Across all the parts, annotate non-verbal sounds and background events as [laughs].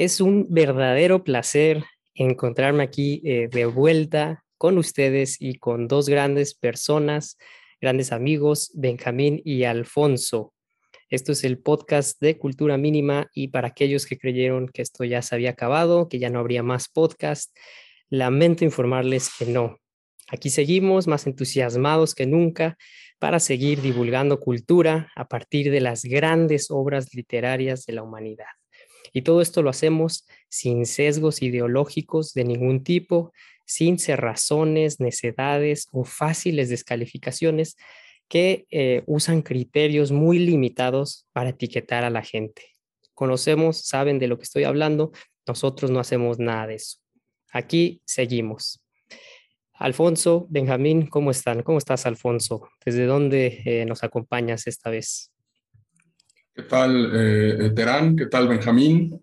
Es un verdadero placer encontrarme aquí eh, de vuelta con ustedes y con dos grandes personas, grandes amigos, Benjamín y Alfonso. Esto es el podcast de Cultura Mínima y para aquellos que creyeron que esto ya se había acabado, que ya no habría más podcast, lamento informarles que no. Aquí seguimos más entusiasmados que nunca para seguir divulgando cultura a partir de las grandes obras literarias de la humanidad. Y todo esto lo hacemos sin sesgos ideológicos de ningún tipo, sin cerrazones, necedades o fáciles descalificaciones que eh, usan criterios muy limitados para etiquetar a la gente. Conocemos, saben de lo que estoy hablando, nosotros no hacemos nada de eso. Aquí seguimos. Alfonso, Benjamín, ¿cómo están? ¿Cómo estás, Alfonso? ¿Desde dónde eh, nos acompañas esta vez? ¿Qué tal, eh, Terán? ¿Qué tal, Benjamín?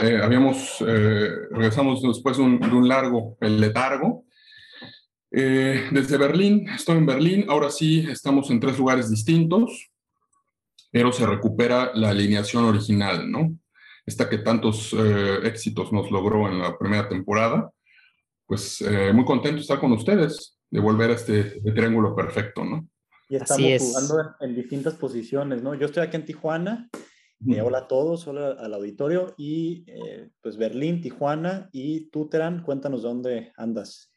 Eh, habíamos, eh, regresamos después de un, largo el letargo. Desde Berlín, estoy en Berlín, ahora sí estamos en tres lugares distintos, pero se recupera la alineación original, ¿no? Esta que tantos éxitos nos logró en la primera temporada. Pues muy contento de estar con ustedes, de volver a este triángulo perfecto, ¿no? Y estamos jugando en, distintas posiciones, ¿no? Yo estoy aquí en Tijuana. Eh, hola a todos, hola al auditorio. Y eh, pues Berlín, Tijuana y Tuterán, cuéntanos dónde andas.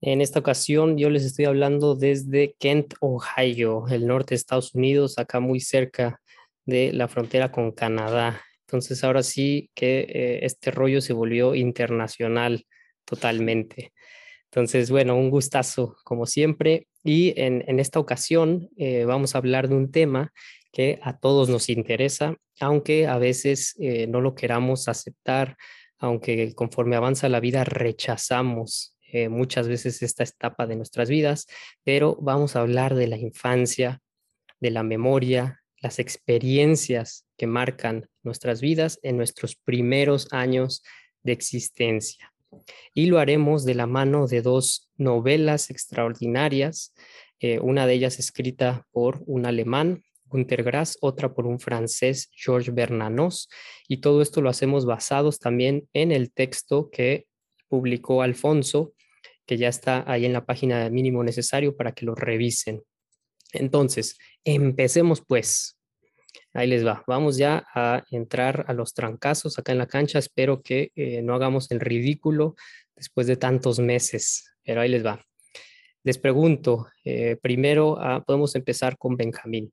En esta ocasión yo les estoy hablando desde Kent, Ohio, el norte de Estados Unidos, acá muy cerca de la frontera con Canadá. Entonces ahora sí que eh, este rollo se volvió internacional totalmente. Entonces, bueno, un gustazo como siempre. Y en, esta ocasión eh, vamos a hablar de un tema que a todos nos interesa, aunque a veces eh, no lo queramos aceptar, aunque conforme avanza la vida rechazamos eh, muchas veces esta etapa de nuestras vidas, pero vamos a hablar de la infancia, de la memoria, las experiencias que marcan nuestras vidas en nuestros primeros años de existencia y lo haremos de la mano de dos novelas extraordinarias, eh, una de ellas escrita por un alemán, Günter Grass, otra por un francés, Georges Bernanos, y todo esto lo hacemos basados también en el texto que publicó Alfonso, que ya está ahí en la página mínimo necesario para que lo revisen. Entonces, empecemos pues. Ahí les va. Vamos ya a entrar a los trancazos acá en la cancha. Espero que eh, no hagamos el ridículo después de tantos meses, pero ahí les va. Les pregunto, eh, primero ah, podemos empezar con Benjamín.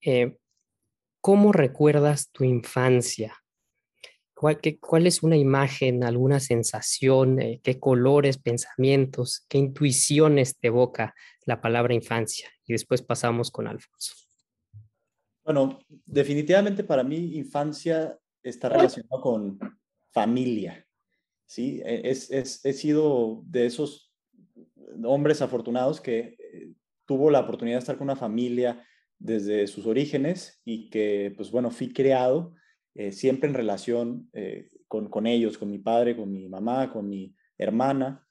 Eh, ¿Cómo recuerdas tu infancia? ¿Cuál, ¿Cuál, es una imagen, alguna sensación, qué colores, pensamientos, qué intuiciones te evoca la palabra infancia? Y después pasamos con Alfonso. Bueno, definitivamente para mí infancia está relacionado con familia. ¿sí? E, es, es, he sido de esos hombres afortunados que eh, tuvo la oportunidad de estar con una familia desde sus orígenes y que, pues bueno, fui creado eh, siempre en relación eh, con, con, ellos, con mi padre, con mi mamá, con mi hermana.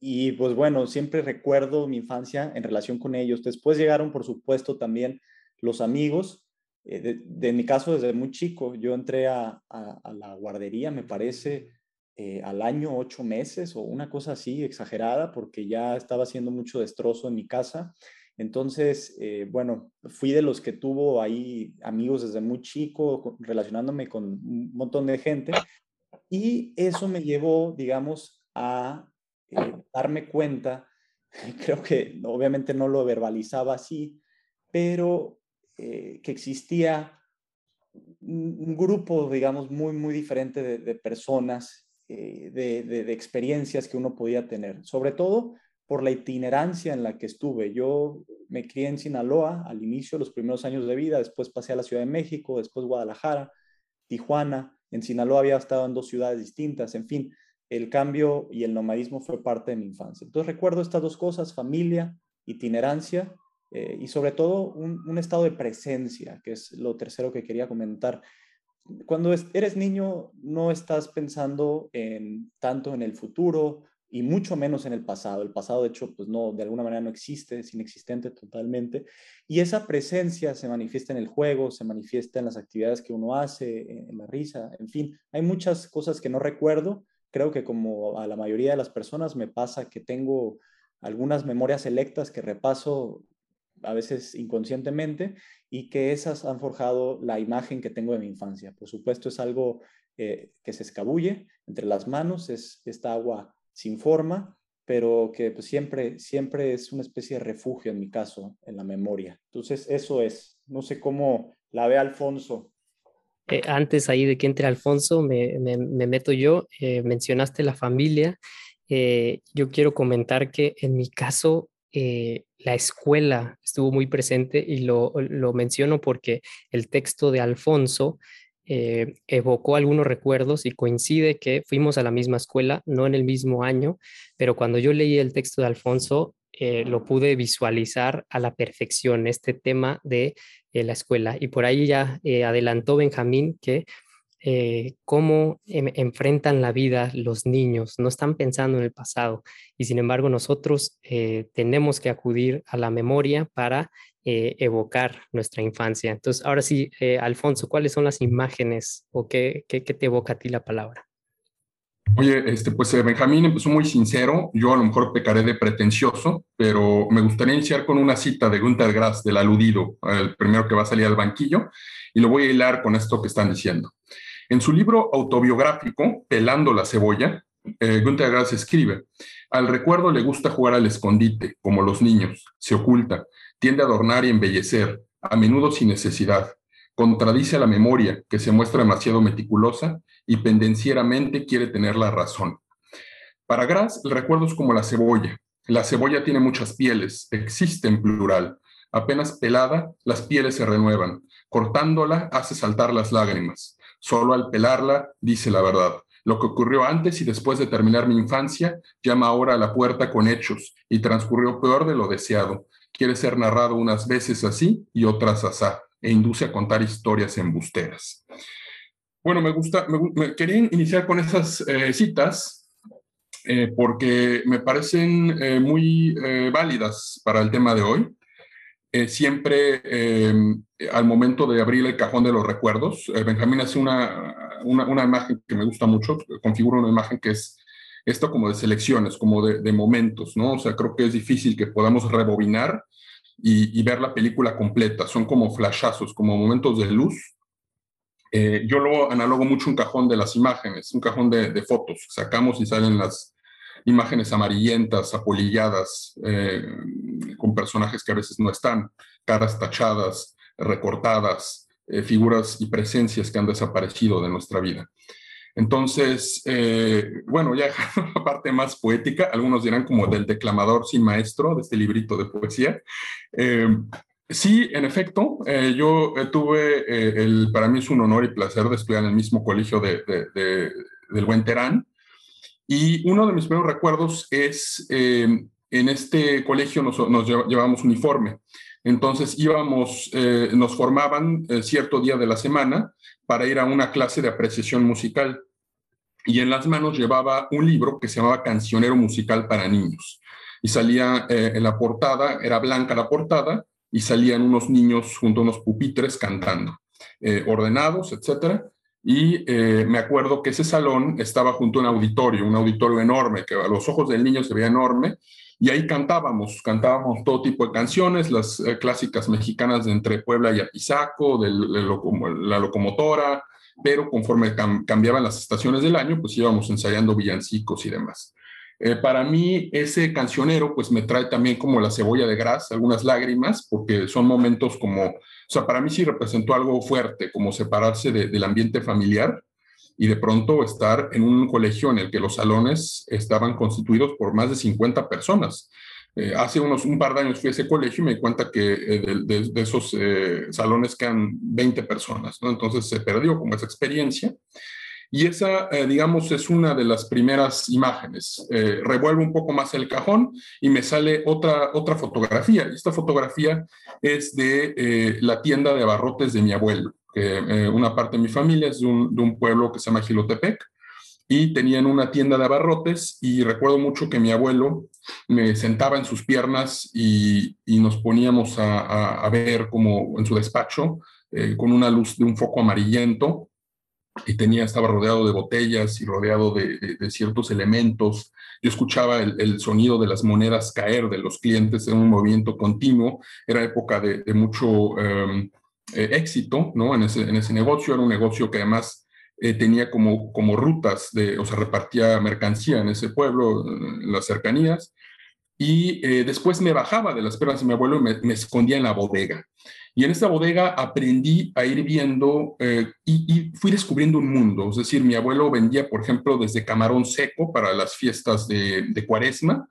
y pues bueno, siempre recuerdo mi infancia en relación con ellos. Después llegaron, por supuesto, también los amigos. Eh, de, mi caso, desde muy chico, yo entré a, la guardería, me parece, eh, al año ocho meses o una cosa así exagerada, porque ya estaba haciendo mucho destrozo en mi casa. Entonces, eh, bueno, fui de los que tuvo ahí amigos desde muy chico, relacionándome con un montón de gente. Y eso me llevó, digamos, a darme cuenta, [laughs] creo que obviamente no lo verbalizaba así, pero eh, que existía un grupo, digamos, muy, muy diferente de, personas, eh, de, experiencias que uno podía tener, sobre todo por la itinerancia en la que estuve. Yo me crié en Sinaloa al inicio, los primeros años de vida, después pasé a la Ciudad de México, después Guadalajara, Tijuana, en Sinaloa había estado en dos ciudades distintas, en fin, el cambio y el nomadismo fue parte de mi infancia. Entonces recuerdo estas dos cosas, familia, itinerancia eh, y sobre todo un, estado de presencia, que es lo tercero que quería comentar. Cuando eres niño no estás pensando en, tanto en el futuro y mucho menos en el pasado. El pasado, de hecho, pues no, de alguna manera no existe, es inexistente totalmente. Y esa presencia se manifiesta en el juego, se manifiesta en las actividades que uno hace, en la risa, en fin, hay muchas cosas que no recuerdo. Creo que como a la mayoría de las personas me pasa que tengo algunas memorias selectas que repaso a veces inconscientemente y que esas han forjado la imagen que tengo de mi infancia. Por supuesto, es algo eh, que se escabulle entre las manos, es esta agua sin forma, pero que pues, siempre, siempre es una especie de refugio en mi caso, en la memoria. Entonces, eso es. No sé cómo la ve Alfonso. Eh, antes ahí de que entre Alfonso, me, meto yo, eh, mencionaste la familia. Eh, yo quiero comentar que en mi caso, la escuela estuvo muy presente y lo, lo menciono porque el texto de Alfonso eh, evocó algunos recuerdos y coincide que fuimos a la misma escuela, no en el mismo año, pero cuando yo leí el texto de Alfonso, eh, lo pude visualizar a la perfección, este tema de eh, la escuela. Y por ahí ya adelantó Benjamín que cómo em, enfrentan la vida los niños, no están pensando en el pasado y sin embargo nosotros tenemos que acudir a la memoria para eh, evocar nuestra infancia. Entonces, ahora sí, eh, Alfonso, ¿cuáles son las imágenes o qué, qué, te evoca a ti la palabra? Oye, este, pues eh, Benjamín empezó muy sincero, yo a lo mejor pecaré de pretencioso, pero me gustaría iniciar con una cita de Günter Grass, del aludido, el primero que va a salir al banquillo, y lo voy a hilar con esto que están diciendo. En su libro autobiográfico, Pelando la cebolla, eh, Günter Grass escribe, al recuerdo le gusta jugar al escondite, como los niños, se oculta, tiende a adornar y embellecer, a menudo sin necesidad. Contradice a la memoria, que se muestra demasiado meticulosa y pendencieramente quiere tener la razón. Para Grass, el recuerdo es como la cebolla. La cebolla tiene muchas pieles, existe en plural. Apenas pelada, las pieles se renuevan. Cortándola hace saltar las lágrimas. Solo al pelarla dice la verdad. Lo que ocurrió antes y después de terminar mi infancia llama ahora a la puerta con hechos y transcurrió peor de lo deseado quiere ser narrado unas veces así y otras asá, e induce a contar historias embusteras. Bueno, me gusta, me, quería iniciar con esas eh, citas eh, porque me parecen eh, muy válidas para el tema de hoy. Siempre al momento de abrir el cajón de los recuerdos, Benjamín hace una, una, una, imagen que me gusta mucho, configura una imagen que es esto como de selecciones, como de, momentos, ¿no? O sea, creo que es difícil que podamos rebobinar y, ver la película completa. Son como flashazos, como momentos de luz. Eh, yo lo analogo mucho un cajón de las imágenes, un cajón de, fotos. Sacamos y salen las imágenes amarillentas, apolilladas, eh, con personajes que a veces no están, caras tachadas, recortadas, eh, figuras y presencias que han desaparecido de nuestra vida. Entonces, eh, bueno, ya [laughs] la parte más poética, algunos dirán como del declamador sin maestro, de este librito de poesía. Sí, en efecto, yo tuve, el, para mí es un honor y placer de estudiar en el mismo colegio de, del Buen Terán. Y uno de mis primeros recuerdos es, en este colegio nos, nos llevamos uniforme. Entonces íbamos, nos formaban cierto día de la semana para ir a una clase de apreciación musical. Y en las manos llevaba un libro que se llamaba Cancionero Musical para Niños. Y salía eh, en la portada, era blanca la portada, y salían unos niños junto a unos pupitres cantando, eh, ordenados, etc. Y eh, me acuerdo que ese salón estaba junto a un auditorio, un auditorio enorme, que a los ojos del niño se veía enorme, y ahí cantábamos, cantábamos todo tipo de canciones, las eh, clásicas mexicanas de entre Puebla y Apizaco, de, la locomotora, pero conforme cambiaban las estaciones del año, pues íbamos ensayando villancicos y demás. Eh, para mí ese cancionero pues me trae también como la cebolla de grasa, algunas lágrimas, porque son momentos como, o sea, para mí sí representó algo fuerte, como separarse del ambiente familiar y de pronto estar en un colegio en el que los salones estaban constituidos por más de 50 personas. Eh, hace unos un par de años fui a ese colegio y me di cuenta que eh, de, esos eh, salones quedan 20 personas, ¿no? Entonces se perdió como esa experiencia. Y esa, digamos, es una de las primeras imágenes. revuelvo un poco más el cajón y me sale otra, otra fotografía. Esta fotografía es de la tienda de abarrotes de mi abuelo que eh, una parte de mi familia es de un, pueblo que se llama Gilotepec, y tenían una tienda de abarrotes y recuerdo mucho que mi abuelo me sentaba en sus piernas y, nos poníamos a, ver como en su despacho eh, con una luz de un foco amarillento y tenía, estaba rodeado de botellas y rodeado de, ciertos elementos. Yo escuchaba el, sonido de las monedas caer de los clientes en un movimiento continuo. Era época de, mucho em, eh, éxito ¿no? en, ese, en ese negocio. Era un negocio que además eh, tenía como, como rutas, de, o sea, repartía mercancía en ese pueblo, en las cercanías. Y eh, después me bajaba de las piernas de mi abuelo y me, me escondía en la bodega. Y en esta bodega aprendí a ir viendo eh, y, fui descubriendo un mundo. Es decir, mi abuelo vendía, por ejemplo, desde camarón seco para las fiestas de, cuaresma,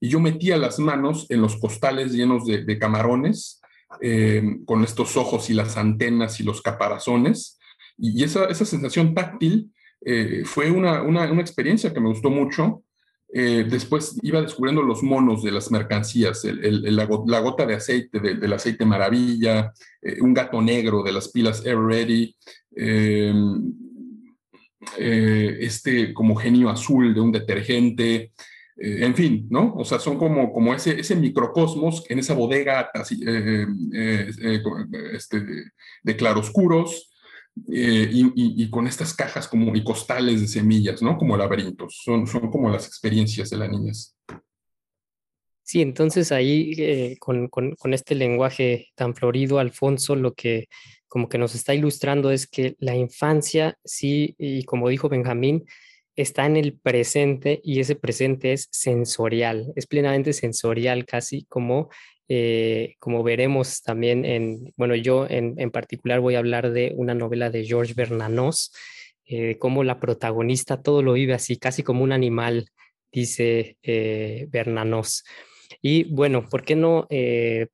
y yo metía las manos en los costales llenos de, camarones, eh, con estos ojos y las antenas y los caparazones. Y, esa, esa sensación táctil eh, fue una, una, una experiencia que me gustó mucho eh, después iba descubriendo los monos de las mercancías, la, gota de aceite del aceite maravilla, eh, un gato negro de las pilas Air Ready, em, eh, este como genio azul de un detergente, en fin, ¿no? O sea, son como, como ese, ese microcosmos en esa bodega este, de claroscuros eh, y, con estas cajas como y costales de semillas, ¿no? Como laberintos, son, son como las experiencias de la niñez. Sí, entonces ahí eh, con, con, con, este lenguaje tan florido, Alfonso, lo que como que nos está ilustrando es que la infancia, sí, y como dijo Benjamín, está en el presente y ese presente es sensorial, es plenamente sensorial, casi como eh, como veremos también en, bueno, yo en, particular voy a hablar de una novela de George Bernanos, eh, como la protagonista todo lo vive así, casi como un animal, dice eh, Bernanos. Y bueno, ¿por qué no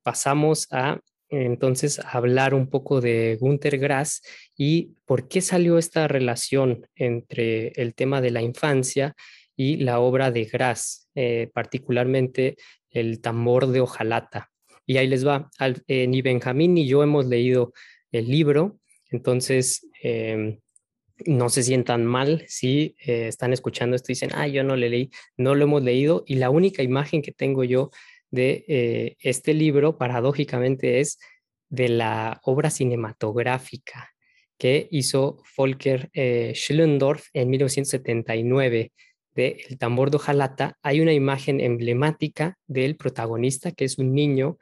pasamos a entonces hablar un poco de Günter Grass y por qué salió esta relación entre el tema de la infancia y la obra de Grass, particularmente el tambor de hojalata. Y ahí les va, eh, ni Benjamín ni yo hemos leído el libro, entonces em, no se sientan mal si eh, están escuchando esto y dicen, ah, yo no le leí, no lo hemos leído. Y la única imagen que tengo yo de eh, este libro, paradójicamente, es de la obra cinematográfica que hizo Volker Schlendorf en 1979 de El tambor de hojalata, hay una imagen emblemática del protagonista, que es un niño,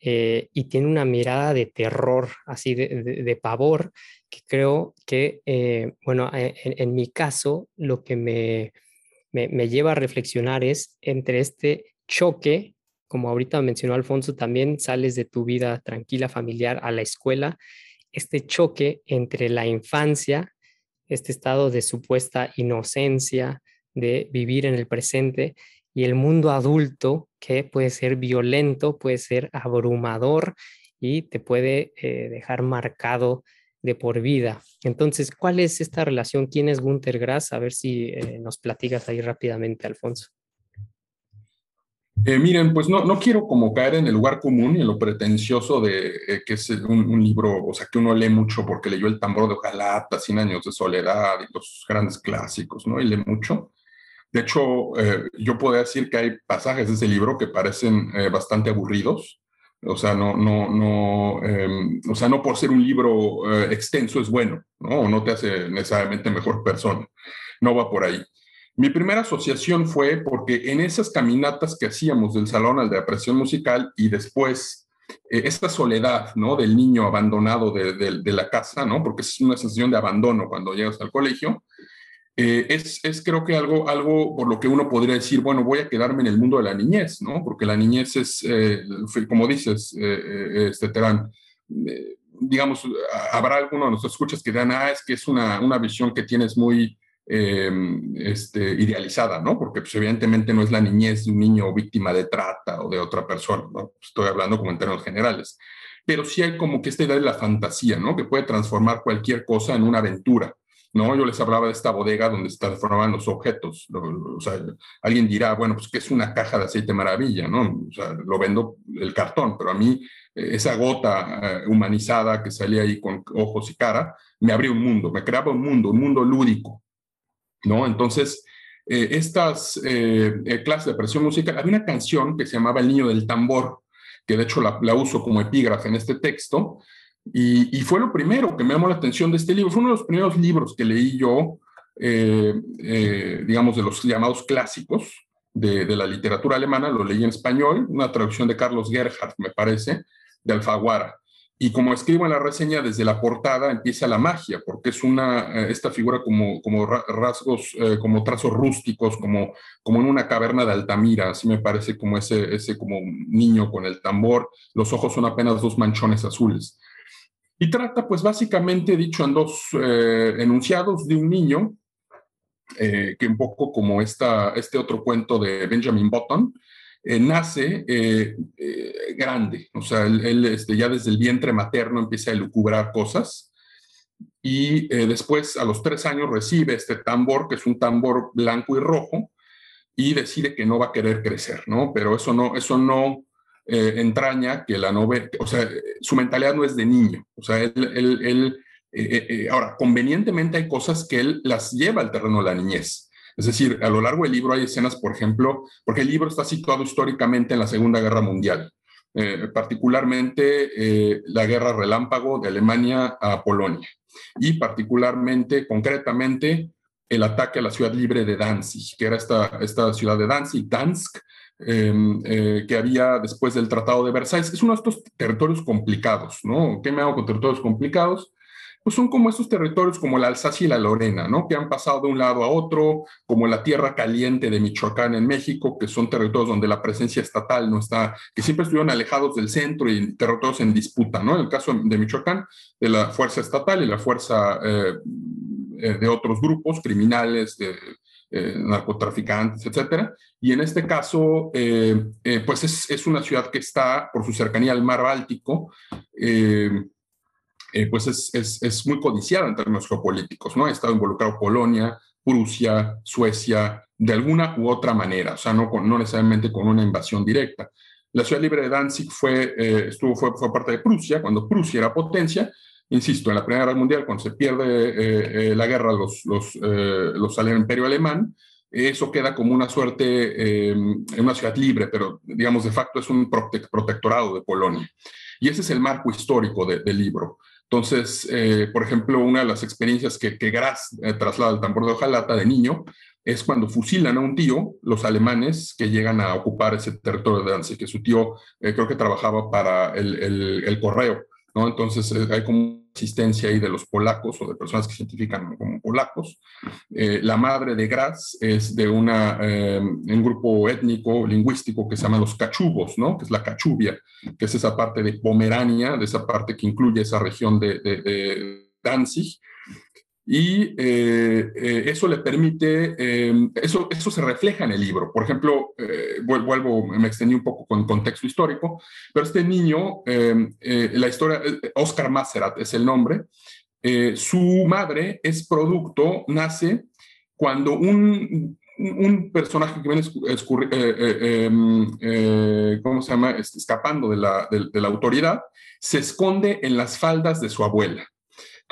eh, y tiene una mirada de terror, así de, pavor, que creo que, eh, bueno, eh, en, mi caso, lo que me, me, lleva a reflexionar es entre este choque, como ahorita mencionó Alfonso, también sales de tu vida tranquila, familiar, a la escuela, este choque entre la infancia, este estado de supuesta inocencia, de vivir en el presente y el mundo adulto que puede ser violento, puede ser abrumador y te puede eh, dejar marcado de por vida. Entonces, ¿cuál es esta relación? ¿Quién es Gunther Grass? A ver si eh, nos platicas ahí rápidamente, Alfonso. Eh, miren, pues no, no quiero como caer en el lugar común y en lo pretencioso de que es un, libro, o sea, que uno lee mucho porque leyó El tambor de Ojalata, Cien años de soledad y los grandes clásicos, ¿no? Y lee mucho. De hecho, eh, yo puedo decir que hay pasajes de ese libro que parecen eh, bastante aburridos. O sea, no, no, no, em, o sea, no por ser un libro eh, extenso es bueno, ¿no? O no te hace necesariamente mejor persona. No va por ahí. Mi primera asociación fue porque en esas caminatas que hacíamos del salón al de apreciación musical y después esta soledad, ¿no? Del niño abandonado de, de, la casa, ¿no? Porque es una sensación de abandono cuando llegas al colegio. Eh, es, es, creo que algo, algo por lo que uno podría decir, bueno, voy a quedarme en el mundo de la niñez, ¿no? Porque la niñez es, eh, como dices, eh, este, Terán, digamos, habrá alguno de nuestros escuchas que digan, ah, es que es una, una visión que tienes muy em, este, idealizada, ¿no? Porque pues, evidentemente no es la niñez de un niño víctima de trata o de otra persona, ¿no? Estoy hablando como en términos generales. Pero sí hay como que esta idea de la fantasía, ¿no? Que puede transformar cualquier cosa en una aventura. ¿No? Yo les hablaba de esta bodega donde se transformaban los objetos. o sea, alguien dirá, bueno, pues que es una caja de aceite maravilla, ¿no? O sea, lo vendo el cartón, pero a mí eh, esa gota eh, humanizada que salía ahí con ojos y cara, me abría un mundo, me creaba un mundo, un mundo lúdico. ¿no? Entonces, eh, estas eh, clases de presión musical, había una canción que se llamaba El Niño del Tambor, que de hecho la, uso como epígrafe en este texto, y, fue lo primero que me llamó la atención de este libro, fue uno de los primeros libros que leí yo, digamos, de los llamados clásicos de, de, la literatura alemana, lo leí en español, una traducción de Carlos Gerhardt, me parece, de Alfaguara. Y como escribo en la reseña, desde la portada empieza la magia, porque es una, eh, esta figura como, como rasgos, eh, como trazos rústicos, como, como en una caverna de Altamira, así me parece como ese, ese como niño con el tambor, los ojos son apenas dos manchones azules. Y trata, pues básicamente dicho en dos eh, enunciados de un niño, que un poco como esta, este otro cuento de Benjamin Button, eh, nace eh, eh, grande, o sea, él, este, ya desde el vientre materno empieza a elucubrar cosas y después a los tres años recibe este tambor, que es un tambor blanco y rojo, y decide que no va a querer crecer, ¿no? Pero eso no, eso no entraña que la novela, o sea, su mentalidad no es de niño, o sea, él, él ahora, convenientemente hay cosas que él las lleva al terreno de la niñez. Es decir, a lo largo del libro hay escenas, por ejemplo, porque el libro está situado históricamente en la Segunda Guerra Mundial, eh, particularmente eh, la guerra relámpago de Alemania a Polonia. Y particularmente, concretamente, el ataque a la ciudad libre de Danzig, que era esta, esta ciudad de Danzig, Dansk, em, eh, que había después del Tratado de Versalles. Es uno de estos territorios complicados, ¿no? ¿Qué me hago con territorios complicados? pues son como esos territorios como la Alsacia y la Lorena, ¿no? Que han pasado de un lado a otro, como la tierra caliente de Michoacán en México, que son territorios donde la presencia estatal no está, que siempre estuvieron alejados del centro y territorios en disputa, ¿no? En el caso de Michoacán, de la fuerza estatal y la fuerza eh, eh, de otros grupos criminales, de, eh, narcotraficantes, etcétera. Y en este caso, pues es, una ciudad que está, por su cercanía al mar Báltico, eh, pues es, muy codiciada en términos geopolíticos, ¿no? Ha estado involucrado Polonia, Prusia, Suecia, de alguna u otra manera, o sea, no, no necesariamente con una invasión directa. La ciudad libre de Danzig fue, eh, estuvo, fue, parte de Prusia, cuando Prusia era potencia, insisto, en la Primera Guerra Mundial, cuando se pierde eh, la guerra, los, los, sale el imperio alemán, eso queda como una suerte en una ciudad libre, pero digamos de facto es un protectorado de Polonia. Y ese es el marco histórico del libro. Entonces, eh, por ejemplo, una de las experiencias que, que Graz eh, traslada al tambor de hojalata de niño es cuando fusilan a un tío, los alemanes que llegan a ocupar ese territorio de Danzig, que su tío eh, creo que trabajaba para el, el, el correo, ¿no? Entonces hay como existencia ahí de los polacos o de personas que se identifican como polacos. Eh, la madre de Graz es de una, eh, un grupo étnico, lingüístico que se llama los cachubos, ¿no? que es la cachubia, que es esa parte de Pomerania, de esa parte que incluye esa región de Danzig, y eh, eh, eso le permite, eh, eso, eso se refleja en el libro. Por ejemplo, vuelvo, me extendí un poco con contexto histórico, pero este niño, la historia, Oscar Maserat es el nombre, su madre es producto, nace cuando un, un personaje que viene em, ¿cómo se llama? escapando de la, de la autoridad, se esconde en las faldas de su abuela.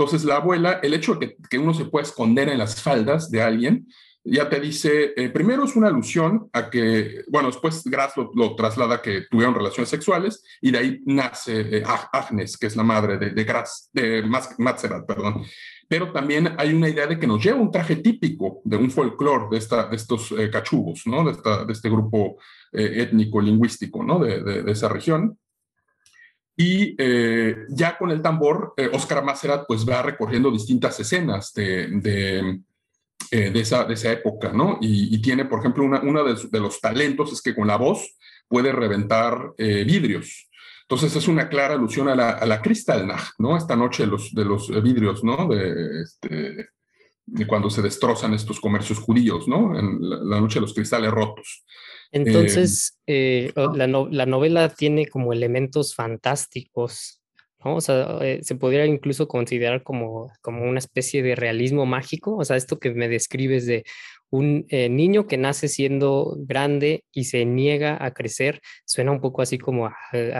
Entonces, la abuela, el hecho de que, uno se pueda esconder en las faldas de alguien, ya te dice, eh, primero es una alusión a que, bueno, después Graz lo, traslada a que tuvieron relaciones sexuales y de ahí nace eh, Agnes, que es la madre de, de Graz, de Matzerat, perdón. Pero también hay una idea de que nos lleva un traje típico de un folclore de, esta, de estos eh, cachubos, ¿no? De, esta, de este grupo étnico, lingüístico, ¿no? De, de, esa región. Y eh, ya con el tambor, Oscar eh, Macerat pues va recorriendo distintas escenas de, de, eh, de, esa, de esa, época, ¿no? Y, tiene, por ejemplo, uno de, los talentos es que con la voz puede reventar vidrios. Entonces es una clara alusión a la, a la Kristallnacht, ¿no? Esta noche de los, de los vidrios, ¿no? De, este, de cuando se destrozan estos comercios judíos, ¿no? En la noche de los cristales rotos. Entonces, eh, la, novela tiene como elementos fantásticos, ¿no? O sea, eh, se podría incluso considerar como, como una especie de realismo mágico, o sea, esto que me describes de un eh, niño que nace siendo grande y se niega a crecer, suena un poco así como a,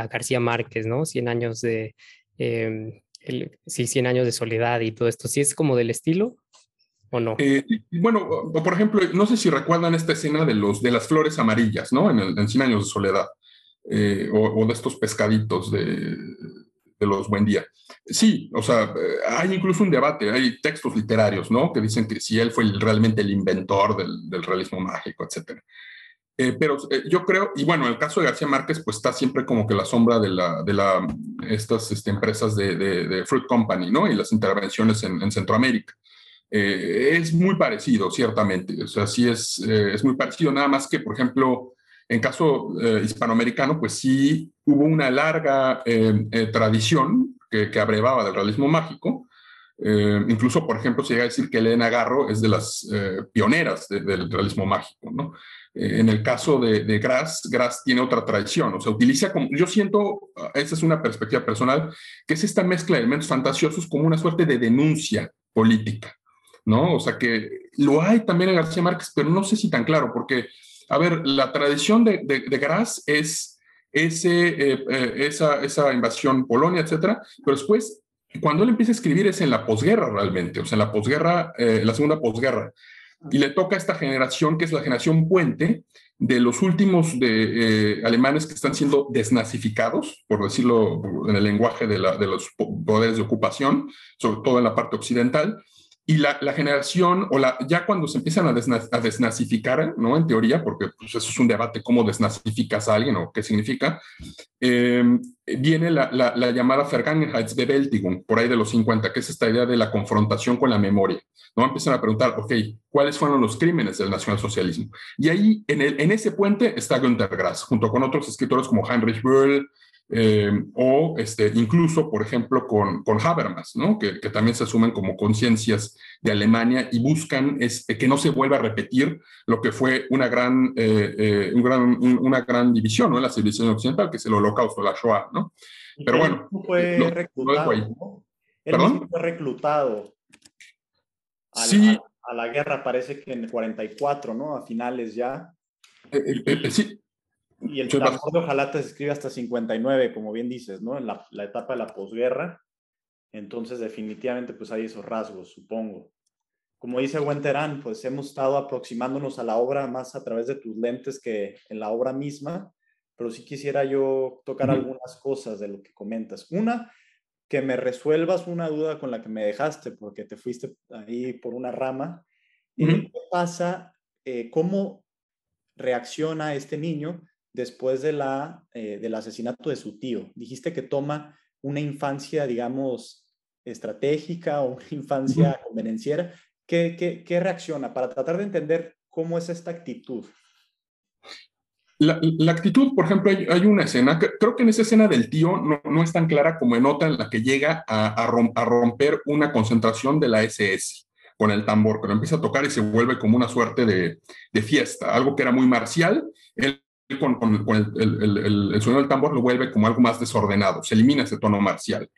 García Márquez, ¿no? Cien años de, em, sí, cien años de soledad y todo esto, ¿sí es como del estilo? ¿O no? Eh, bueno, por ejemplo, no sé si recuerdan esta escena de, los, de las flores amarillas, ¿no? En, el, en Cien Años de Soledad, eh, o, de estos pescaditos de, de los Buen Día. Sí, o sea, hay incluso un debate, hay textos literarios, ¿no? Que dicen que si él fue realmente el inventor del, realismo mágico, etcétera. Eh, pero eh, yo creo, y bueno, el caso de García Márquez, pues está siempre como que la sombra de, la, de la, estas este, empresas de, de, Fruit Company, ¿no? Y las intervenciones en, en Centroamérica. Eh, es muy parecido, ciertamente. O sea, sí es, es muy parecido, nada más que, por ejemplo, en caso hispanoamericano, pues sí hubo una larga tradición que, que, abrevaba del realismo mágico. incluso, por ejemplo, se llega a decir que Elena Garro es de las pioneras del realismo mágico, ¿no? en el caso de, de Grass, Grass tiene otra tradición, o sea, utiliza como, yo siento, esa es una perspectiva personal, que es esta mezcla de elementos fantasiosos como una suerte de denuncia política, ¿no? O sea, que lo hay también en García Márquez, pero no sé si tan claro, porque, a ver, la tradición de, de, de Grass es ese, eh, eh, esa, esa invasión Polonia, etcétera, pero después, cuando él empieza a escribir es en la posguerra realmente, o sea, en la posguerra, eh, la segunda posguerra y le toca a esta generación, que es la generación puente, de los últimos de, eh, alemanes que están siendo desnazificados, por decirlo en el lenguaje de, la, de, los poderes de ocupación, sobre todo en la parte occidental, y la, la generación, o la, ya cuando se empiezan a, a, desnazificar, ¿no? En teoría, porque pues, eso es un debate, cómo desnazificas a alguien o qué significa, eh, viene la, la, la llamada Vergangenheitsbewältigung, por ahí de los 50, que es esta idea de la confrontación con la memoria. ¿no? Empiezan a preguntar, ok, ¿cuáles fueron los crímenes del nacionalsocialismo? Y ahí, en, el, en ese puente, está Günter Grass, junto con otros escritores como Heinrich Böll, eh, o este, incluso, por ejemplo, con, con Habermas, ¿no? que, que también se asumen como conciencias de Alemania y buscan es, que no se vuelva a repetir lo que fue una gran, eh, eh, un gran, un, una gran división ¿no? en la civilización occidental, que es el holocausto, la Shoah. ¿no? Pero bueno, fue lo, reclutado, lo ¿no? Él fue reclutado a, Sí. la, a la guerra, parece que en el 44, ¿no? A finales ya. Eh, eh, eh, sí, Y el tambor de Ojalata se escribe hasta 59, como bien dices, ¿no? En la, la etapa de la posguerra. Entonces, definitivamente, pues hay esos rasgos, supongo. Como dice buen Terán, pues hemos estado aproximándonos a la obra más a través de tus lentes que en la obra misma, pero sí quisiera yo tocar algunas cosas de lo que comentas. Una, que me resuelvas una duda con la que me dejaste, porque te fuiste ahí por una rama. ¿Qué pasa? eh, ¿Cómo reacciona este niño después de la, eh, del asesinato de su tío? Dijiste que toma una infancia, digamos, estratégica o una infancia convenenciera. ¿Qué, qué, qué reacciona? Para tratar de entender cómo es esta actitud. La, la actitud, por ejemplo, hay, hay una escena, creo que en esa escena del tío no, no es tan clara como en otra en la que llega a, a, rom, a romper una concentración de la SS con el tambor, que lo empieza a tocar y se vuelve como una suerte de, de fiesta, algo que era muy marcial, él con, el, el, sonido del tambor lo vuelve como algo más desordenado, se elimina ese tono marcial.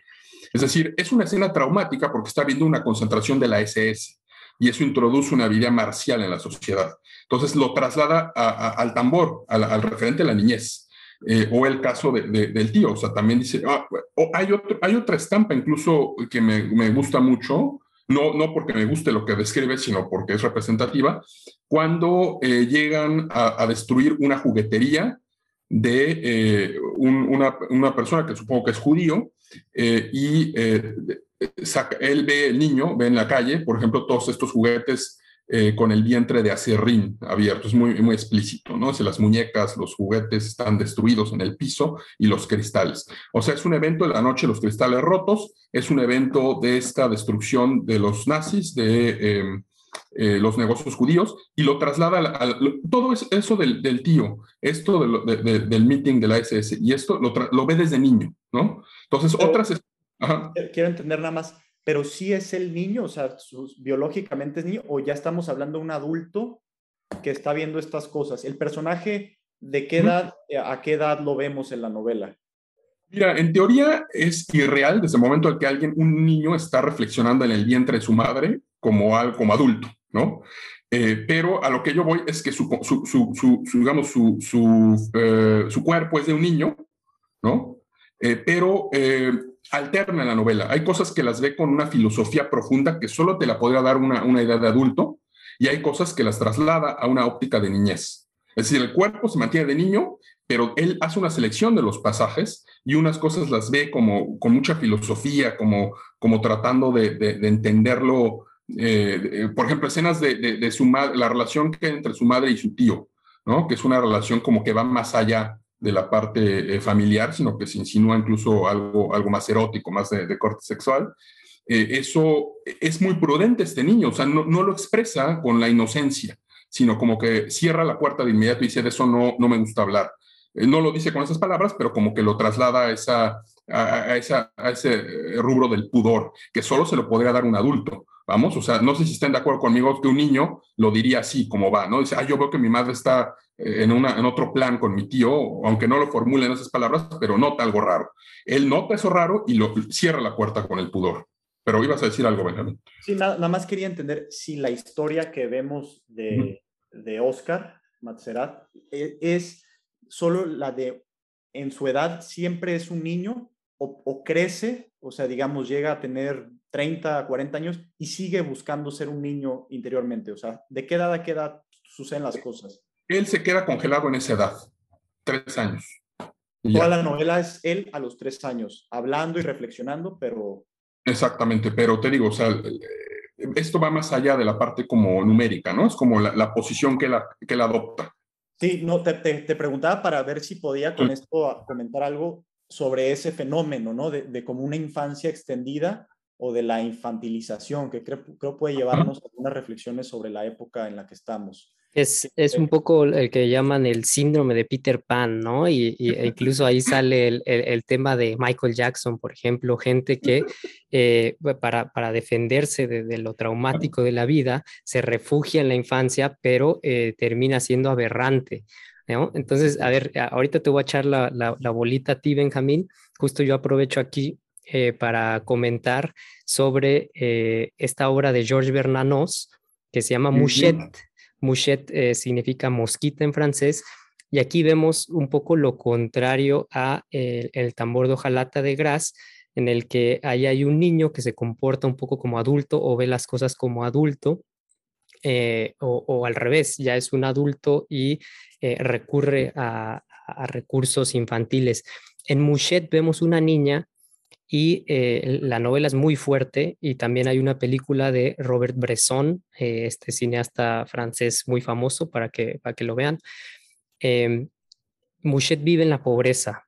Es decir, es una escena traumática porque está viendo una concentración de la SS y eso introduce una vida marcial en la sociedad. Entonces lo traslada al tambor, al referente de la niñez. Eh, o el caso de, de, del tío, o sea, también dice, ah, o hay, otro, hay otra estampa incluso que me gusta mucho, no, no porque me guste lo que describe, sino porque es representativa, cuando eh, llegan a, destruir una juguetería de eh, un, una, una, persona que supongo que es judío, eh, y él ve el niño, ve en la calle, por ejemplo, todos estos juguetes eh, con el vientre de acerrín abierto, es muy, muy explícito, ¿no? Si las muñecas, los juguetes están destruidos en el piso y los cristales. O sea, es un evento de la noche, los cristales rotos, es un evento de esta destrucción de los nazis, de eh, eh, los negocios judíos, y lo traslada a, a, todo eso del, del tío, esto de lo, de, de, del meeting de la SS, y esto lo, lo ve desde niño, ¿no? Entonces, Pero, otras... Ajá. Quiero entender nada más, pero sí es el niño, o sea, sus, biológicamente es niño, o ya estamos hablando de un adulto que está viendo estas cosas. El personaje, ¿de qué edad, a qué edad lo vemos en la novela? Mira, en teoría es irreal desde el momento en que alguien, un niño, está reflexionando en el vientre de su madre como, al, como adulto, ¿no? Eh, pero a lo que yo voy es que su, su, su, su digamos, su, eh, su, cuerpo es de un niño, ¿no? Eh, pero alterna la novela. Hay cosas que las ve con una filosofía profunda que solo te la podría dar una, una edad de adulto y hay cosas que las traslada a una óptica de niñez. Es decir, el cuerpo se mantiene de niño, pero él hace una selección de los pasajes y unas cosas las ve como con mucha filosofía, como, como tratando de, de, entenderlo. Eh, por ejemplo, escenas de, su la relación que hay entre su madre y su tío, ¿no? que es una relación como que va más allá de la parte eh, familiar, sino que se insinúa incluso algo, algo más erótico, más de, corte sexual. Eh, eso es muy prudente este niño, o sea, no, no, lo expresa con la inocencia, sino como que cierra la puerta de inmediato y dice, de eso no, no me gusta hablar. Eh, no lo dice con esas palabras, pero como que lo traslada a, esa, a, esa, a ese rubro del pudor, que solo se lo podría dar un adulto. Vamos, o sea, no sé si estén de acuerdo conmigo que un niño lo diría así, como va, ¿no? Dice, ah, yo veo que mi madre está en, una, en otro plan con mi tío, aunque no lo formule en esas palabras, pero nota algo raro. Él nota eso raro y lo cierra la puerta con el pudor. Pero ibas a decir algo, Benjamín. Sí, nada, más quería entender si la historia que vemos de, de Oscar Matzerat e, es solo la de en su edad siempre es un niño o, o, crece, o sea, digamos, llega a tener 30, 40 años y sigue buscando ser un niño interiormente. O sea, ¿de qué edad a qué edad suceden las cosas? Él se queda congelado en esa edad, tres años. Toda la novela es él a los tres años, hablando y reflexionando, pero... Exactamente, pero te digo, o sea, esto va más allá de la parte como numérica, ¿no? Es como la, posición que él, que adopta. Sí, no, te, te, preguntaba para ver si podía con esto comentar algo sobre ese fenómeno, ¿no? De, de, como una infancia extendida o de la infantilización, que creo, creo puede llevarnos a algunas reflexiones sobre la época en la que estamos. Es, es, un poco el que llaman el síndrome de Peter Pan, ¿no? Y, e [laughs] incluso ahí sale el, el, tema de Michael Jackson, por ejemplo, gente que eh, para, para, defenderse de, lo traumático de la vida se refugia en la infancia, pero eh, termina siendo aberrante. ¿no? Entonces, a ver, ahorita te voy a echar la, la, bolita a ti, Benjamín. Justo yo aprovecho aquí eh, para comentar sobre esta obra de Georges Bernanos que se llama Mouchette. Mouchette eh, significa mosquita en francés. Y aquí vemos un poco lo contrario a el, tambor de hojalata de Gras, en el que ahí hay un niño que se comporta un poco como adulto o ve las cosas como adulto, eh, o, al revés, ya es un adulto y eh, recurre a, a, recursos infantiles. En Mouchette vemos una niña y eh, la novela es muy fuerte y también hay una película de Robert Bresson, eh, este cineasta francés muy famoso para que, para que lo vean. Eh, Mouchette vive en la pobreza.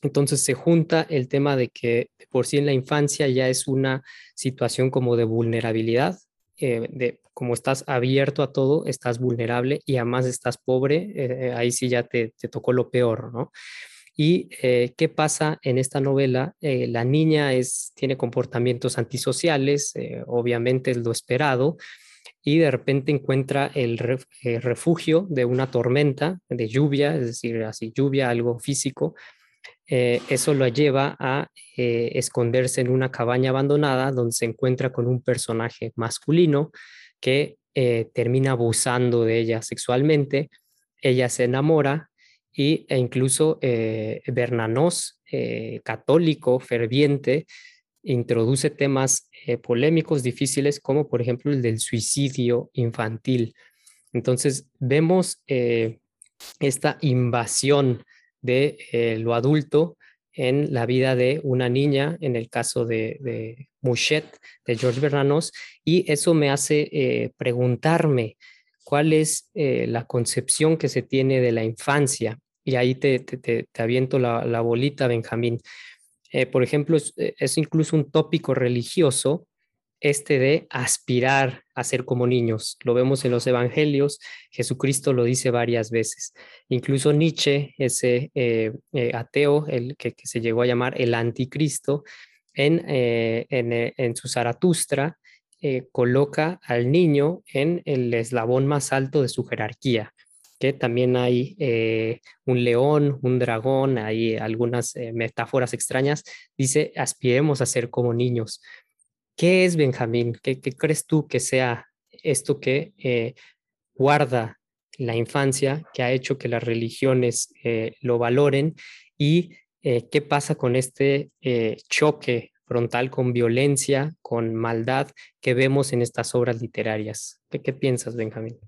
Entonces se junta el tema de que por sí en la infancia ya es una situación como de vulnerabilidad, de como estás abierto a todo, estás vulnerable y además estás pobre, ahí sí ya te, te, tocó lo peor, ¿no? ¿Y eh, qué pasa en esta novela? Eh, la niña es, tiene comportamientos antisociales, eh, obviamente es lo esperado, y de repente encuentra el refugio de una tormenta de lluvia, es decir, así lluvia, algo físico. eso lo lleva a esconderse en una cabaña abandonada donde se encuentra con un personaje masculino que termina abusando de ella sexualmente. Ella se enamora, y, e incluso eh, Bernanos, eh, católico ferviente, introduce temas eh, polémicos, difíciles, como por ejemplo el del suicidio infantil. Entonces, vemos esta invasión de lo adulto en la vida de una niña, en el caso de, de Mouchette, de George Bernanos, y eso me hace preguntarme cuál es la concepción que se tiene de la infancia. Y ahí te, te, aviento la, bolita, Benjamín. Eh, por ejemplo, eh, es, incluso un tópico religioso este de aspirar a ser como niños. Lo vemos en los evangelios, Jesucristo lo dice varias veces. Incluso Nietzsche, ese ateo, el que, se llegó a llamar el anticristo, en, en, en, su Zaratustra, eh, coloca al niño en el eslabón más alto de su jerarquía, también hay eh, un león, un dragón, hay algunas eh, metáforas extrañas, dice, aspiremos a ser como niños. ¿Qué es Benjamín? ¿Qué, crees tú que sea esto que guarda la infancia, que ha hecho que las religiones lo valoren y eh, qué pasa con este eh, choque frontal con violencia, con maldad que vemos en estas obras literarias. ¿Qué, qué piensas, Benjamín?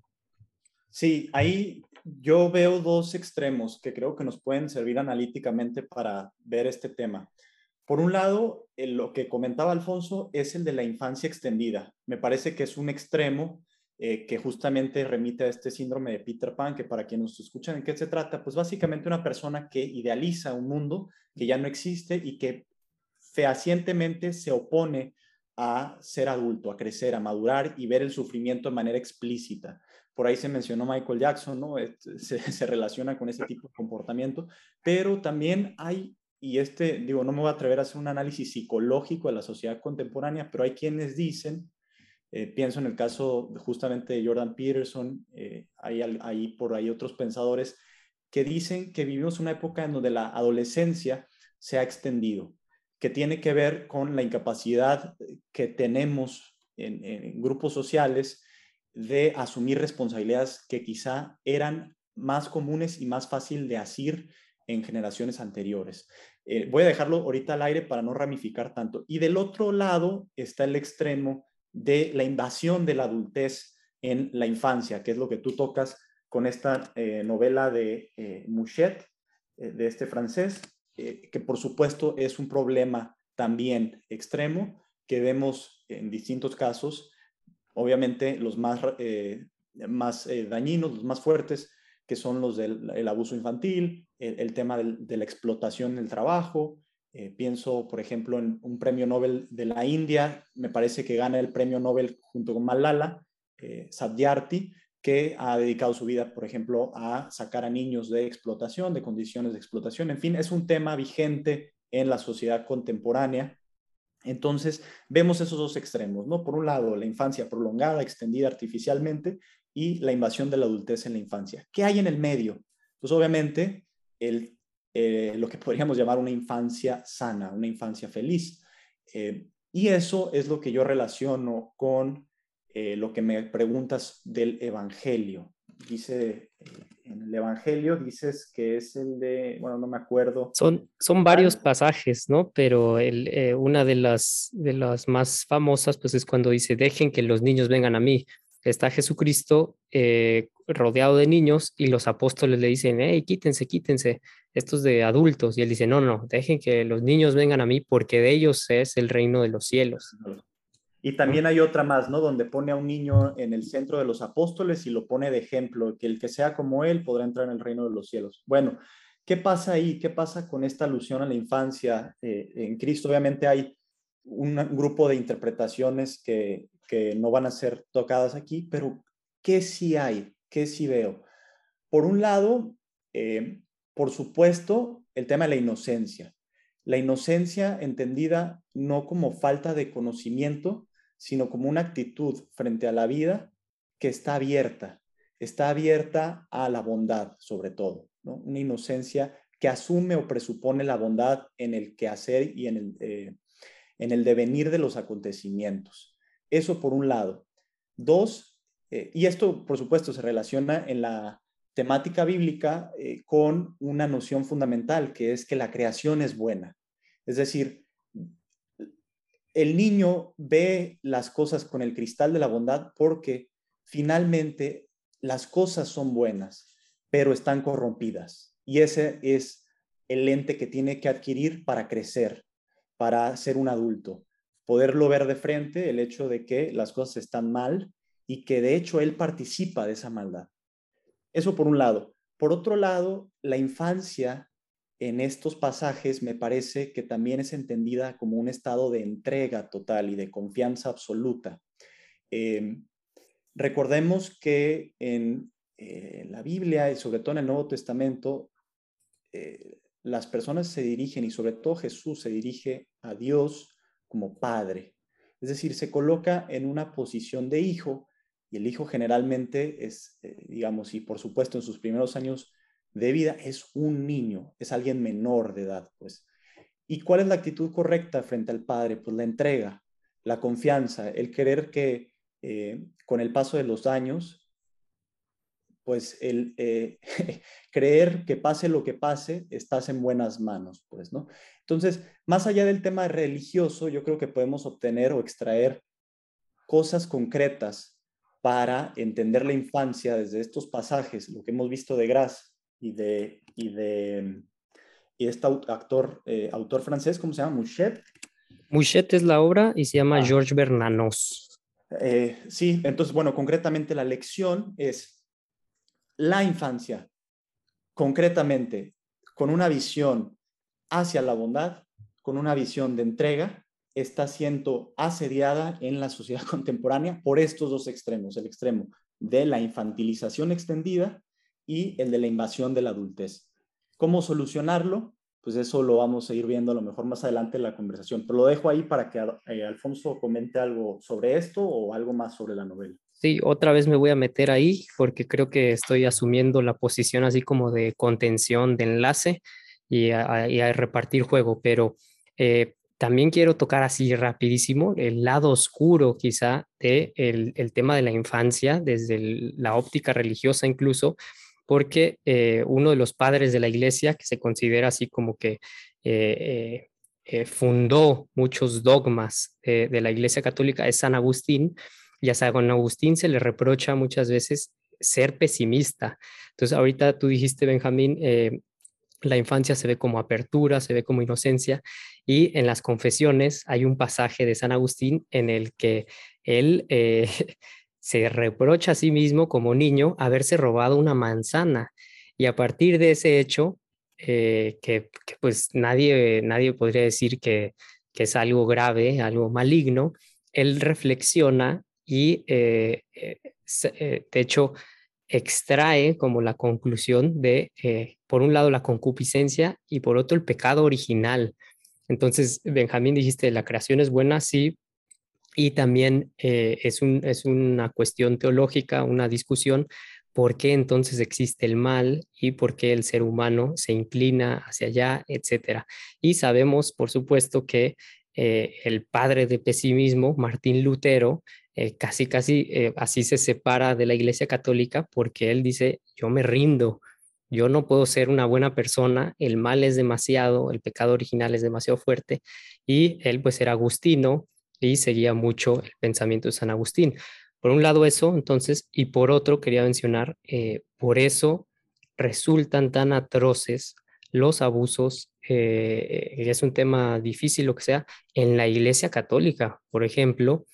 Sí, ahí yo veo dos extremos que creo que nos pueden servir analíticamente para ver este tema. Por un lado, lo que comentaba Alfonso es el de la infancia extendida. Me parece que es un extremo eh, que justamente remite a este síndrome de Peter Pan, que para quienes nos escuchan, ¿en qué se trata? Pues básicamente una persona que idealiza un mundo que ya no existe y que fehacientemente se opone a ser adulto, a crecer, a madurar y ver el sufrimiento de manera explícita. Por ahí se mencionó Michael Jackson, ¿no? [laughs] Se, se relaciona con ese tipo de comportamiento, pero también hay y este, digo, no me voy a atrever a hacer un análisis psicológico de la sociedad contemporánea, pero hay quienes dicen, eh, pienso en el caso justamente de Jordan Peterson, eh, hay ahí por ahí otros pensadores, que dicen que vivimos una época en donde la adolescencia se ha extendido, que tiene que ver con la incapacidad que tenemos en, en grupos sociales de asumir responsabilidades que quizá eran más comunes y más fácil de asir en generaciones anteriores. Eh, voy a dejarlo ahorita al aire para no ramificar tanto. Y del otro lado está el extremo de la invasión de la adultez en la infancia, que es lo que tú tocas con esta eh, novela de eh, Mouchet, de este francés, que por supuesto es un problema también extremo que vemos en distintos casos. Obviamente los más, más dañinos, los más fuertes, que son los del abuso infantil, el, tema de la explotación del trabajo. Eh, pienso, por ejemplo, en un premio Nobel de la India, me parece que gana el premio Nobel junto con Malala, eh, que ha dedicado su vida, por ejemplo, a sacar a niños de explotación, de condiciones de explotación. En fin, es un tema vigente en la sociedad contemporánea. Entonces, vemos esos dos extremos, ¿no? Por un lado, la infancia prolongada, extendida artificialmente, y la invasión de la adultez en la infancia. ¿Qué hay en el medio? Pues obviamente eh, lo que podríamos llamar una infancia sana, una infancia feliz. Eh, y eso es lo que yo relaciono con eh, lo que me preguntas del Evangelio. Dice, en el Evangelio dices que es el de, bueno, no me acuerdo. Son, son varios pasajes, ¿no? Pero el, una de las, de las más famosas, pues es cuando dice, dejen que los niños vengan a mí está Jesucristo eh, rodeado de niños y los apóstoles le dicen, hey, quítense, quítense, estos de adultos. Y él dice, no, no, dejen que los niños vengan a mí porque de ellos es el reino de los cielos. Y también hay otra más, ¿no? Donde pone a un niño en el centro de los apóstoles y lo pone de ejemplo, que el que sea como él podrá entrar en el reino de los cielos. Bueno, ¿qué pasa ahí? ¿Qué pasa con esta alusión a la infancia eh, en Cristo? Obviamente hay un grupo de interpretaciones que, que no van a ser tocadas aquí, pero ¿qué sí hay? ¿Qué sí veo? Por un lado, eh, por supuesto, el tema de la inocencia. La inocencia entendida no como falta de conocimiento, sino como una actitud frente a la vida que está abierta, está abierta a la bondad sobre todo, una inocencia que asume o presupone la bondad en el quehacer y en el, eh, en el devenir de los acontecimientos. Eso por un lado. Dos, eh, y esto por supuesto se relaciona en la temática bíblica eh, con una noción fundamental, que es que la creación es buena. Es decir, el niño ve las cosas con el cristal de la bondad porque finalmente las cosas son buenas, pero están corrompidas. Y ese es el lente que tiene que adquirir para crecer, para ser un adulto poderlo ver de frente, el hecho de que las cosas están mal y que de hecho él participa de esa maldad. Eso por un lado. Por otro lado, la infancia en estos pasajes me parece que también es entendida como un estado de entrega total y de confianza absoluta. Em, recordemos que en eh, la Biblia y sobre todo en el Nuevo Testamento, eh, las personas se dirigen y sobre todo Jesús se dirige a Dios como padre. Es decir, se coloca en una posición de hijo y el hijo generalmente es, eh, digamos, y por supuesto en sus primeros años de vida es un niño, es alguien menor de edad, pues. ¿Y cuál es la actitud correcta frente al padre? Pues la entrega, la confianza, el querer que eh, con el paso de los años pues el eh, [laughs] creer que pase lo que pase, estás en buenas manos, pues, ¿no? Entonces, más allá del tema religioso, yo creo que podemos obtener o extraer cosas concretas para entender la infancia desde estos pasajes, lo que hemos visto de Gras y de, y de, y este actor, eh, autor francés, ¿cómo se llama? Mouchet. Mouchet es la obra y se llama ah. Georges Bernanos. Eh, sí, entonces, bueno, concretamente la lección es la infancia, concretamente, con una visión hacia la bondad, con una visión de entrega, está siendo asediada en la sociedad [laughs] contemporánea por estos dos extremos, el extremo de la infantilización extendida y el de la invasión de la adultez. ¿Cómo solucionarlo? Pues eso lo vamos a ir viendo a lo mejor más adelante en la conversación, pero lo dejo ahí para que eh, Alfonso comente algo sobre esto o algo más sobre la novela. Sí, otra vez me voy a meter ahí porque creo que estoy asumiendo la posición así como de contención, de enlace y a, repartir juego, pero eh, también quiero tocar así rapidísimo el lado oscuro quizá de el, tema de la infancia, desde la óptica religiosa incluso, porque eh, uno de los padres de la iglesia, que se considera así como que eh, fundó muchos dogmas de la iglesia católica, es San Agustín, y a San Agustín se le reprocha muchas veces ser pesimista. Entonces, ahorita tú dijiste, Benjamín, la infancia se ve como apertura, se ve como inocencia, y en las confesiones hay un pasaje de San Agustín en el que él eh, [laughs] se reprocha a sí mismo como niño haberse robado una manzana, y a partir de ese hecho, eh, que, pues nadie, nadie podría decir que, es algo grave, algo maligno, él reflexiona y eh, de hecho extrae como la conclusión de, eh, por un lado, la concupiscencia y por otro, el pecado original. Entonces, Benjamín, dijiste, la creación es buena, sí, y también eh, es, un, es una cuestión teológica, una discusión, por qué entonces existe el mal y por qué el ser humano se inclina hacia allá, etcétera. Y sabemos, por supuesto, que eh, el padre de pesimismo, Martín Lutero, eh, casi, casi eh, así se separa de la Iglesia Católica porque él dice, yo me rindo, yo no puedo ser una buena persona, el mal es demasiado, el pecado original es demasiado fuerte, y él pues era agustino y seguía mucho el pensamiento de San Agustín. Por un lado eso, entonces, y por otro quería mencionar, eh, por eso resultan tan atroces los abusos, es un tema difícil lo que sea, en la Iglesia Católica, por ejemplo,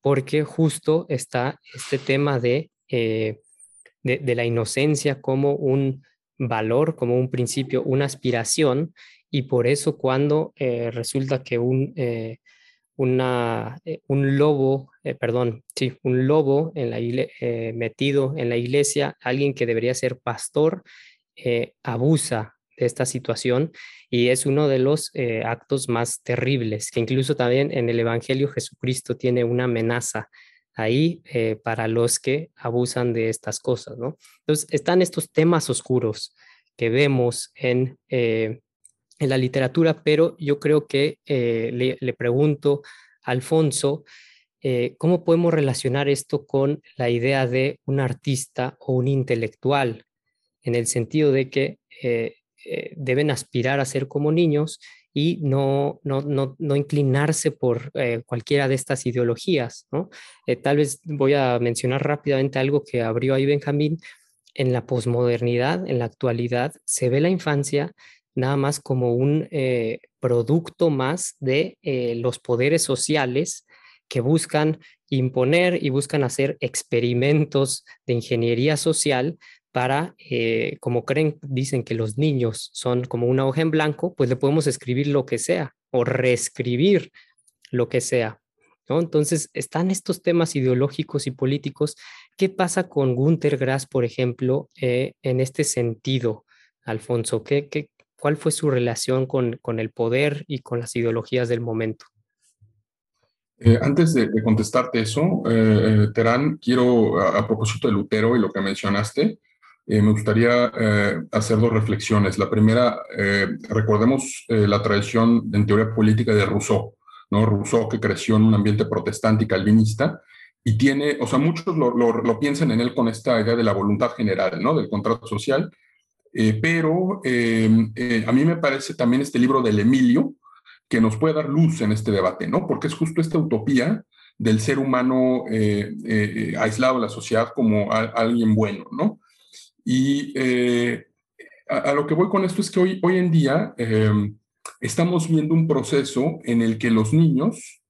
porque justo está este tema de, eh, de, la inocencia como un valor, como un principio, una aspiración, y por eso cuando eh, resulta que un, eh, una, un lobo, perdón, sí, un lobo en la metido en la iglesia, alguien que debería ser pastor, abusa de esta situación y es uno de los eh, actos más terribles, que incluso también en el Evangelio Jesucristo tiene una amenaza ahí eh, para los que abusan de estas cosas, ¿no? Entonces, están estos temas oscuros que vemos en, eh, en la literatura, pero yo creo que le, le, pregunto a Alfonso, ¿cómo podemos relacionar esto con la idea de un artista o un intelectual? En el sentido de que eh, deben aspirar a ser como niños y no, no, no, no inclinarse por eh, cualquiera de estas ideologías. ¿no? Eh, tal vez voy a mencionar rápidamente algo que abrió ahí Benjamín. En la posmodernidad, en la actualidad, se ve la infancia nada más como un producto más de los poderes sociales que buscan imponer y buscan hacer experimentos de ingeniería social para, eh, como creen, dicen que los niños son como una hoja en blanco, pues le podemos escribir lo que sea o reescribir lo que sea. ¿no? Entonces, están estos temas ideológicos y políticos. ¿Qué pasa con Günter Grass, por ejemplo, eh, en este sentido, Alfonso? ¿Qué, qué, cuál fue su relación con, con, el poder y con las ideologías del momento? Eh, antes de, contestarte eso, Terán, quiero, a, propósito de Lutero y lo que mencionaste, eh, me gustaría eh, hacer dos reflexiones. La primera, eh, recordemos la tradición en teoría política de Rousseau, ¿no? Rousseau que creció en un ambiente protestante y calvinista y tiene, o sea, muchos lo, lo, piensan en él con esta idea de la voluntad general, ¿no? Del contrato social, eh, pero em, eh, a mí me parece también este libro del Emilio que nos puede dar luz en este debate, ¿no? Porque es justo esta utopía del ser humano eh, aislado de la sociedad como alguien bueno, ¿no? Y a, lo que voy con esto es que hoy, hoy en día em, estamos viendo un proceso en el que los niños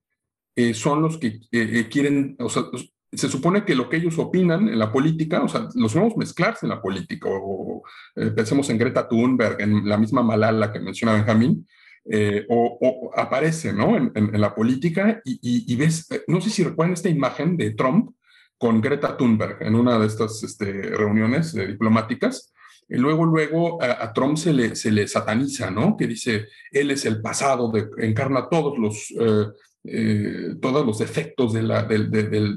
son los que quieren, se supone que lo que ellos opinan en la política, o sea, los vemos mezclarse en la política, o, eh, pensemos en Greta Thunberg, en la misma Malala que menciona Benjamín, eh, o, aparece, ¿no? En, la política y, ves, eh, no sé si recuerdan esta imagen de Trump con Greta Thunberg en una de estas este, reuniones diplomáticas, y luego, luego a, Trump se le, se le sataniza, ¿no? Que dice, él es el pasado, encarna todos los eh, todos los efectos del,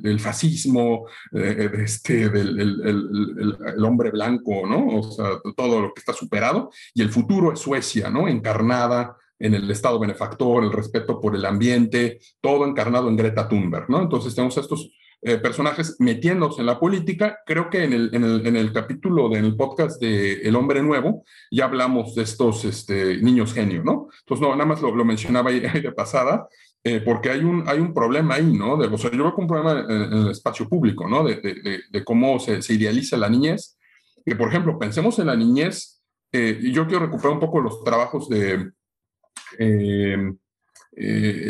del, fascismo, eh, este, del el, hombre blanco, ¿no? O sea, todo lo que está superado, y el futuro es Suecia, ¿no? Encarnada en el Estado benefactor, el respeto por el ambiente, todo encarnado en Greta Thunberg, ¿no? Entonces tenemos estos eh, personajes metiéndose en la política. Creo que en el, en el, en el capítulo del podcast de El Hombre Nuevo ya hablamos de estos este, niños genio, ¿no? Entonces, no, nada más lo, lo mencionaba ahí de pasada, eh, porque hay un, hay un problema ahí, ¿no? O sea, yo veo un problema en, el espacio público, ¿no? De, cómo se, se, idealiza la niñez. Que, por ejemplo, pensemos en la niñez, eh, y yo quiero recuperar un poco los trabajos de eh,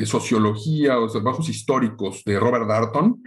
sociología, los trabajos históricos de Robert Darton,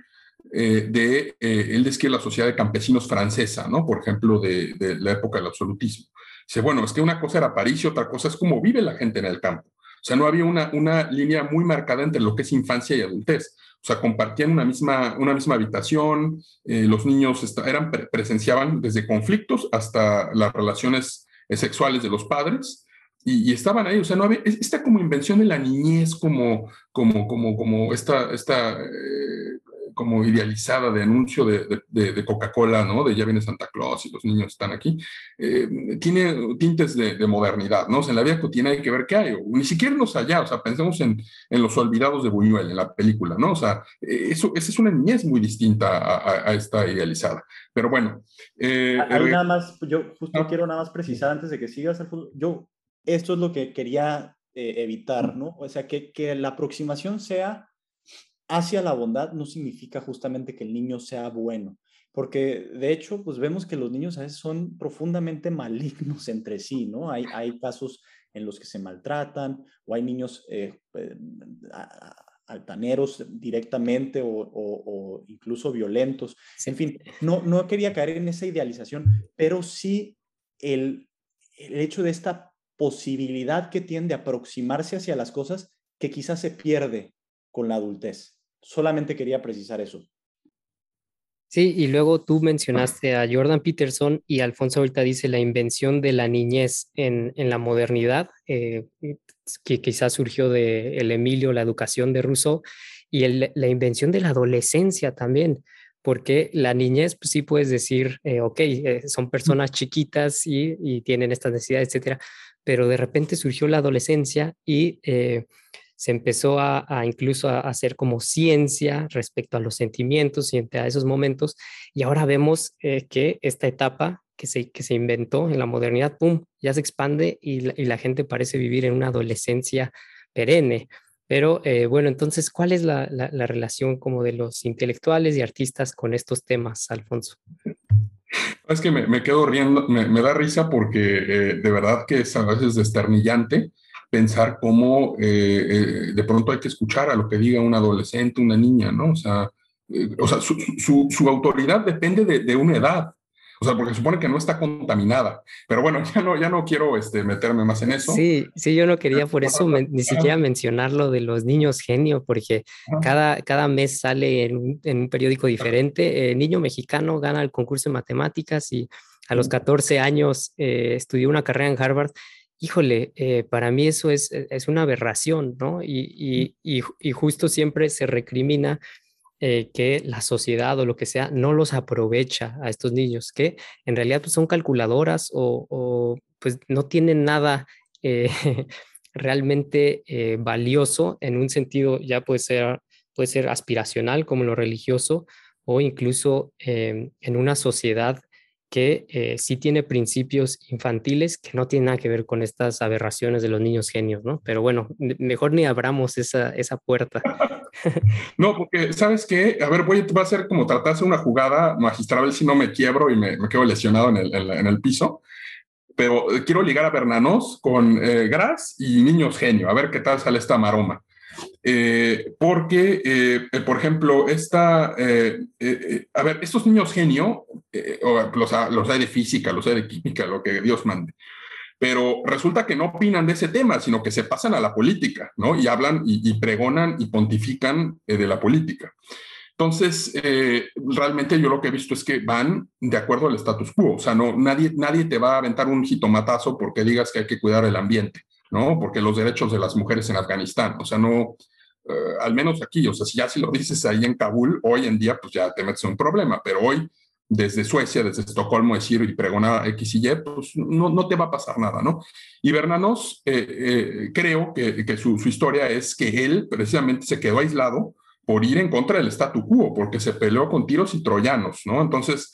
de, él describe la sociedad de campesinos francesa, ¿no? Por ejemplo, de, de la época del absolutismo. Dice, bueno, es que una cosa era París y otra cosa es cómo vive la gente en el campo. O sea, no había una, una línea muy marcada entre lo que es infancia y adultez. O sea, compartían una misma, una misma habitación, eh, los niños eran, presenciaban desde conflictos hasta las relaciones eh, sexuales de los padres, y, estaban ahí, o sea, no había, esta como invención de la niñez, como, como, como, como esta, esta eh, como idealizada de anuncio de, de, Coca-Cola, ¿no? De ya viene Santa Claus y los niños están aquí, eh, tiene tintes de, modernidad, ¿no? O sea, en la vida cotidiana hay que ver qué hay, o, ni siquiera los allá, o sea, pensemos en, en, los olvidados de Buñuel, en la película, ¿no? O sea, eh, eso, esa es una niñez muy distinta a, esta idealizada. Pero bueno. Eh, nada más, yo justo ah. quiero nada más precisar antes de que sigas el fútbol, yo, esto es lo que quería evitar, ¿no? O sea, que, que la aproximación sea hacia la bondad no significa justamente que el niño sea bueno, porque de hecho, pues vemos que los niños a veces son profundamente [laughs] malignos entre sí, ¿no? Hay, hay casos en los que se maltratan o hay niños eh, eh, altaneros directamente o, incluso violentos. En fin, no, no quería caer en esa idealización, pero sí el, el hecho de esta posibilidad que tiende a aproximarse hacia las cosas que quizás se pierde con la adultez. Solamente quería precisar eso. Sí, y luego tú mencionaste a Jordan Peterson y Alfonso ahorita dice la invención de la niñez en, la modernidad, eh, que quizás surgió de el Emilio, la educación de Rousseau, y la invención de la adolescencia también, porque la niñez, pues sí puedes decir, eh, ok, eh, son personas chiquitas y, y, tienen estas necesidades, etcétera, pero de repente surgió la adolescencia y se empezó a, incluso a hacer como ciencia respecto a los sentimientos y a esos momentos. Y ahora vemos eh, que esta etapa que se, que se inventó en la modernidad, ¡pum!, ya se expande y la, gente parece vivir en una adolescencia perenne. Pero eh, bueno, entonces, ¿cuál es la, relación como de los intelectuales y artistas con estos temas, Alfonso? Es que me, quedo riendo, me, da risa porque eh, de verdad que es a veces desternillante pensar cómo eh, eh, de pronto hay que escuchar a lo que diga un adolescente, una niña, ¿no? O sea, eh, o sea su, su, autoridad depende de, de, una edad. O sea, porque supone que no está contaminada. Pero bueno, [laughs] ya no, ya no quiero este, meterme más en eso. Sí, sí, yo no quería por eso ni siquiera mencionar lo de los niños genio, porque cada, cada mes sale en un, en un periódico diferente. niño mexicano gana el concurso de matemáticas y a los 14 años estudió una carrera en Harvard híjole, eh, para mí eso es, e, es, una aberración, ¿no? Y, y, y, justo siempre se recrimina eh, que la sociedad o lo que sea no los aprovecha a estos niños, que en realidad pues, son calculadoras o, o, pues no tienen nada eh, [laughs] realmente valioso en un sentido, ya puede ser puede ser aspiracional como lo religioso o incluso em, en una sociedad que eh, sí tiene principios infantiles que no tienen nada que ver con estas aberraciones de los niños genios, ¿no? Pero bueno, mejor ni abramos esa, esa puerta. [laughs] no, porque, ¿sabes qué? A ver, voy, va a ser como tratarse una jugada magistral si no me quiebro y me, me quedo lesionado en el, en el, piso. Pero quiero ligar a Bernanos con eh, Gras y Niños Genio, a ver qué tal sale esta maroma. Eh, porque, eh, por ejemplo, esta, eh, a ver, estos niños genio, los, los hay de física, los hay de química, lo que Dios mande, pero resulta que no opinan de ese tema, sino que se pasan a la política, ¿no? Y hablan y, pregonan y pontifican de la política. Entonces, realmente yo lo que he visto es que van de acuerdo al status quo, o sea, no, nadie, nadie te va a aventar un jitomatazo porque digas que hay que cuidar el ambiente. ¿no? Porque los derechos de las mujeres en Afganistán, o sea, no, eh, al menos aquí, o sea, si ya si lo dices ahí en Kabul, hoy en día, pues ya te metes un problema, pero hoy desde Suecia, desde Estocolmo, decir y pregonar X y Y, pues no, no te va a pasar nada, ¿no? Y Bernanos, eh, eh, creo que, que su, su, historia es que él precisamente se quedó aislado por ir en contra del statu quo, porque se peleó con tiros y troyanos, ¿no? Entonces,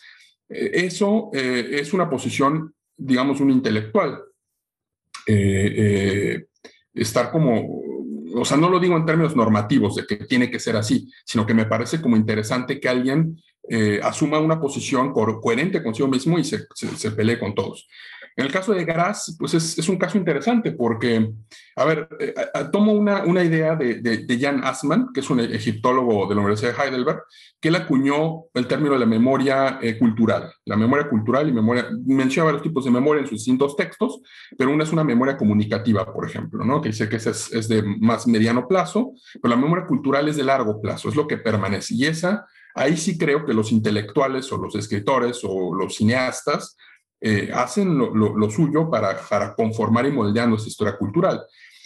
eso es una posición, digamos, un intelectual. estar como o sea, no lo digo en términos normativos de que tiene que ser así, sino que me parece como interesante que alguien eh, asuma una posición coherente consigo mismo y se, se, pelee con todos. En el caso de Gras, pues es, un caso interesante porque, a ver, eh, tomo una, idea de, Jan Assmann, que es un egiptólogo de la Universidad de Heidelberg, que él acuñó el término de la memoria eh, cultural. La memoria cultural y memoria, menciona varios tipos de memoria en sus distintos textos, pero una es una memoria comunicativa, por ejemplo, ¿no? que dice que es, es de más mediano plazo, pero la memoria cultural es de largo plazo, es lo que permanece. Y esa Ahí sí creo que los intelectuales o los escritores o los cineastas eh, hacen lo, suyo para, para, conformar y moldear nuestra historia cultural.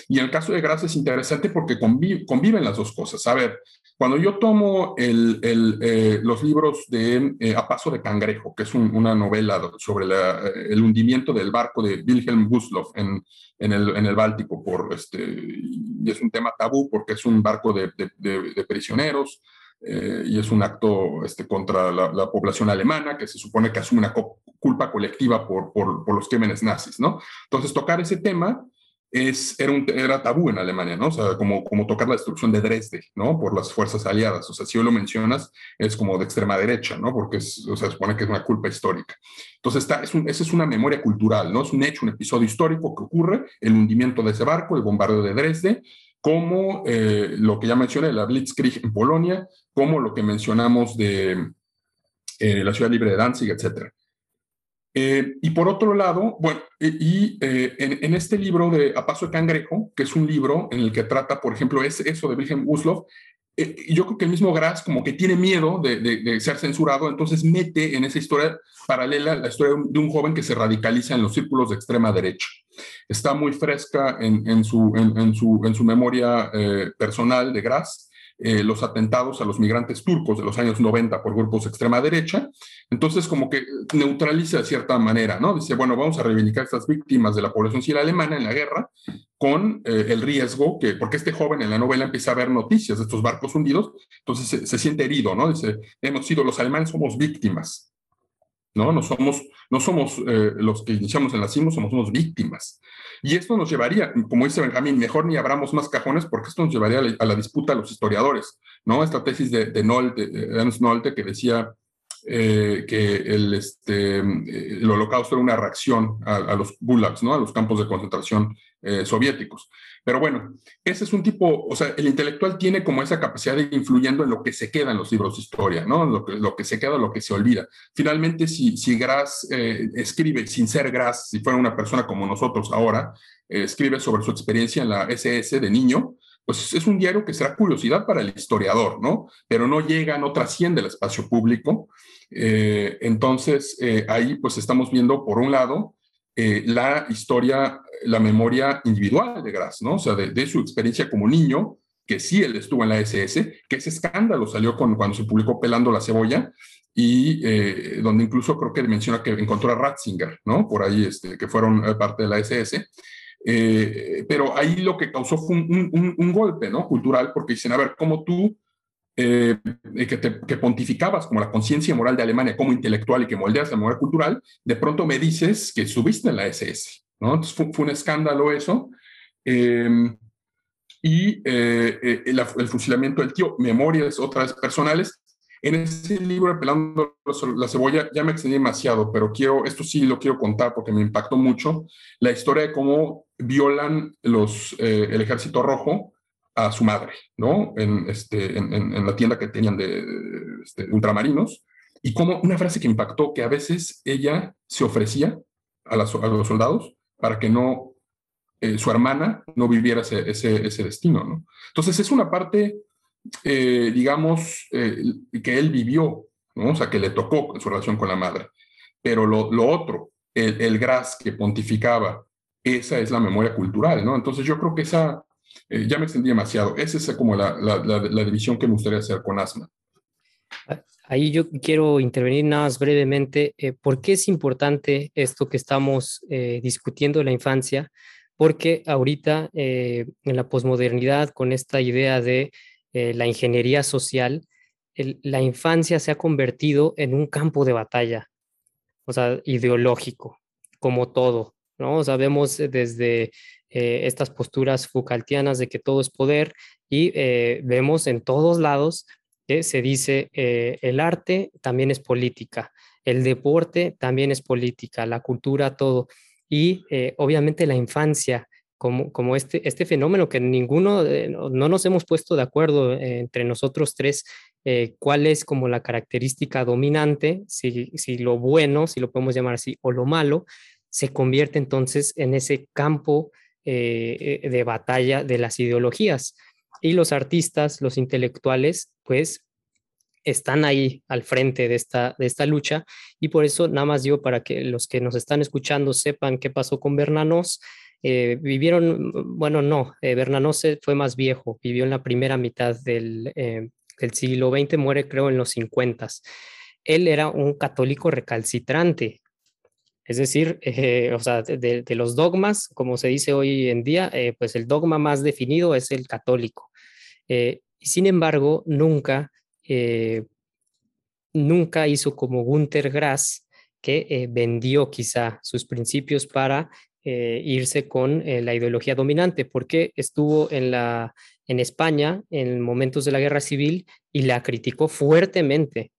Y el caso de Gracia es interesante porque conviven las dos cosas. A ver, cuando yo tomo eh, los libros de eh, A Paso de Cangrejo, que es una novela sobre el hundimiento del barco de Wilhelm Gustloff en, el, en el Báltico, por este, y es un tema tabú porque es un barco de, de prisioneros, eh, y es un acto este, contra la, población alemana que se supone que asume una culpa colectiva por, por, los crímenes nazis, ¿no? Entonces, tocar ese tema es, era, tabú en Alemania, ¿no? O sea, como, como tocar la destrucción de Dresde, ¿no? Por las fuerzas aliadas. O sea, si hoy lo mencionas, es como de extrema derecha, ¿no? Porque es, o sea, se supone que es una culpa histórica. Entonces, está, es esa es una memoria cultural, ¿no? Es un hecho, un episodio histórico que ocurre, el hundimiento de ese barco, el bombardeo de Dresde, como eh, lo que ya mencioné, la Blitzkrieg en Polonia, como lo que mencionamos de eh, la ciudad libre de Danzig, etc. Eh, y por otro lado, bueno, y en, este libro de A Paso de Cangrejo, que es un libro en el que trata, por ejemplo, es eso de Wilhelm Gustloff, yo creo que el mismo Graz como que tiene miedo de, de, ser censurado, entonces mete en esa historia paralela la historia de un joven que se radicaliza en los círculos de extrema derecha. Está muy fresca en, su, en, su, en su memoria eh, personal de Gras, eh, los atentados a los migrantes turcos de los años 90 por grupos de extrema derecha. Entonces, como que neutraliza de cierta manera, ¿no? Dice, bueno, vamos a reivindicar estas víctimas de la población civil alemana en la guerra con eh, el riesgo que, porque este joven en la novela empieza a ver noticias de estos barcos hundidos, entonces se siente herido, ¿no? Dice, hemos sido los alemanes, somos víctimas ¿no? No somos, no somos eh, los que iniciamos en la CIMO, somos unos víctimas. Y esto nos llevaría, como dice Benjamín, mejor ni abramos más cajones porque esto nos llevaría a la, disputa de los historiadores, ¿no? Esta tesis de, de, Nolte, de Ernst Nolte que decía eh, que el, este, el holocausto era una reacción a, los gulags, ¿no? A los campos de concentración eh, soviéticos. Pero bueno, ese es un tipo, o sea, el intelectual tiene como esa capacidad de influyendo en lo que se queda en los libros de historia, ¿no? Lo que, lo que se queda, lo que se olvida. Finalmente, si, si Grass eh, escribe, sin ser Grass, si fuera una persona como nosotros ahora, eh, escribe sobre su experiencia en la SS de niño, pues es un diario que será curiosidad para el historiador, ¿no? Pero no llega, no trasciende el espacio público. Eh, entonces, ahí pues estamos viendo, por un lado, la historia la memoria individual de Grass, ¿no? O sea, de, su experiencia como niño, que sí él estuvo en la SS, que ese escándalo salió con, cuando se publicó Pelando la Cebolla, y eh, donde incluso creo que menciona que encontró a Ratzinger, ¿no? Por ahí, este, que fueron eh, parte de la SS. Eh, pero ahí lo que causó fue un, un, golpe, ¿no? Cultural, porque dicen, a ver, ¿cómo tú eh, que, te, que, pontificabas como la conciencia moral de Alemania como intelectual y que moldeas la memoria cultural, de pronto me dices que subiste en la SS, ¿no? Entonces fue, un escándalo eso. Em, y eh, el, el, fusilamiento del tío, memorias otras personales, en ese libro, Pelando la cebolla, ya me extendí demasiado, pero quiero, esto sí lo quiero contar porque me impactó mucho, la historia de cómo violan los, eh, el ejército rojo a su madre, ¿no? En, este, en, la tienda que tenían de este, ultramarinos, y como una frase que impactó, que a veces ella se ofrecía a, los soldados para que no, eh, su hermana no viviera ese, destino, ¿no? Entonces es una parte eh, digamos, eh, que él vivió, ¿no? o sea, que le tocó en su relación con la madre. Pero lo, lo otro, el, el, Gras que pontificaba, esa es la memoria cultural, ¿no? Entonces yo creo que esa, eh, ya me extendí demasiado, esa es como la, la, la, división que me gustaría hacer con Asma. Ahí yo quiero intervenir nada más brevemente. Eh, ¿Por qué es importante esto que estamos eh, discutiendo de la infancia? Porque ahorita eh, en la posmodernidad, con esta idea de eh, la ingeniería social, la infancia se ha convertido en un campo de batalla, o sea, ideológico, como todo, ¿no? Sabemos desde eh, estas posturas Foucaultianas de que todo es poder y eh, vemos en todos lados que se dice el arte también es política, el deporte también es política, la cultura, todo. Y obviamente la infancia como, este, este fenómeno que ninguno, no nos hemos puesto de acuerdo eh, entre nosotros tres eh, cuál es como la característica dominante, si, si lo bueno, si lo podemos llamar así, o lo malo, se convierte entonces en ese campo eh, de batalla de las ideologías. Y los artistas, los intelectuales, pues están ahí al frente de esta, de esta lucha y por eso nada más digo para que los que nos están escuchando sepan qué pasó con Bernanos, eh, vivieron, bueno, no, eh, Bernanos fue más viejo, vivió en la primera mitad del, eh, del siglo XX, muere creo en los 50. Él era un católico recalcitrante, es decir, o sea, de, los dogmas, como se dice hoy en día, pues el dogma más definido es el católico. y sin embargo, nunca, nunca hizo como Gunther Grass, que vendió quizá sus principios para eh, irse con eh, la ideología dominante, porque estuvo en, la, en España en momentos de la guerra civil y la criticó fuertemente,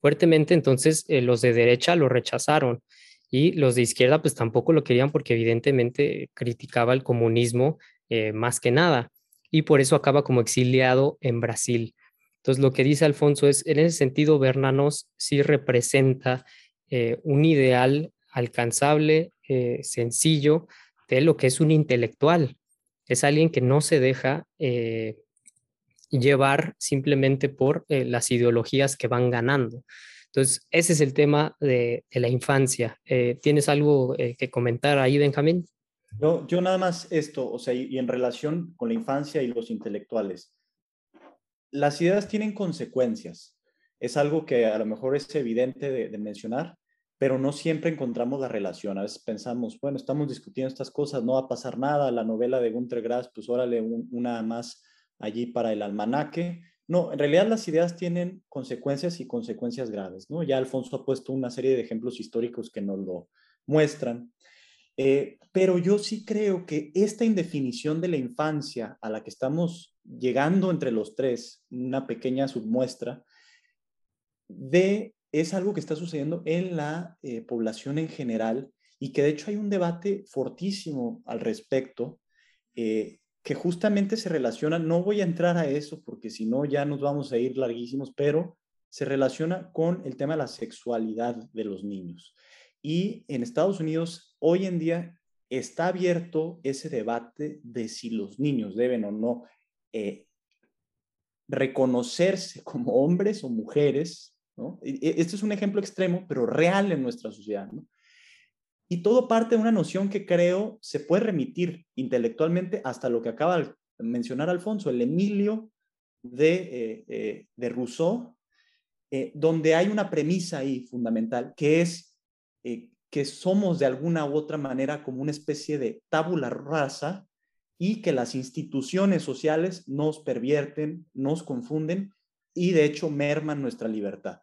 fuertemente, entonces eh, los de derecha lo rechazaron y los de izquierda pues tampoco lo querían porque evidentemente criticaba el comunismo más que nada y por eso acaba como exiliado en Brasil. Entonces lo que dice Alfonso es, en ese sentido, Bernanos sí representa un ideal alcanzable, eh, sencillo de lo que es un intelectual. Es alguien que no se deja eh, llevar simplemente por eh, las ideologías que van ganando. Entonces, ese es el tema de, la infancia. ¿Tienes algo que comentar ahí, Benjamín? No, yo nada más esto, o sea, y, en relación con la infancia y los intelectuales. Las ideas tienen consecuencias. Es algo que a lo mejor es evidente de mencionar, pero no siempre encontramos la relación. A veces pensamos, bueno, estamos discutiendo estas cosas, no va a pasar nada, la novela de Gunter Grass, pues órale, una más allí para el almanaque. No, en realidad las ideas tienen consecuencias y consecuencias graves, ¿no? Ya Alfonso ha puesto una serie de ejemplos históricos que nos lo muestran. Eh, pero yo sí creo que esta indefinición de la infancia a la que estamos llegando entre los tres, una pequeña submuestra, de es algo que está sucediendo en la eh, población en general y que de hecho hay un debate fortísimo al respecto eh, que justamente se relaciona, no voy a entrar a eso porque si no ya nos vamos a ir larguísimos, pero se relaciona con el tema de la sexualidad de los niños. Y en Estados Unidos hoy en día está abierto ese debate de si los niños deben o no eh, reconocerse como hombres o mujeres este es un ejemplo extremo, pero real en nuestra sociedad. Y todo parte de una noción que creo se puede remitir intelectualmente hasta lo que acaba de mencionar Alfonso, el Emilio de, eh, eh, de Rousseau, eh, donde hay una premisa ahí fundamental, que es que somos de alguna u otra manera como una especie de tabula rasa y que las instituciones sociales nos pervierten, nos confunden y de hecho merman nuestra libertad.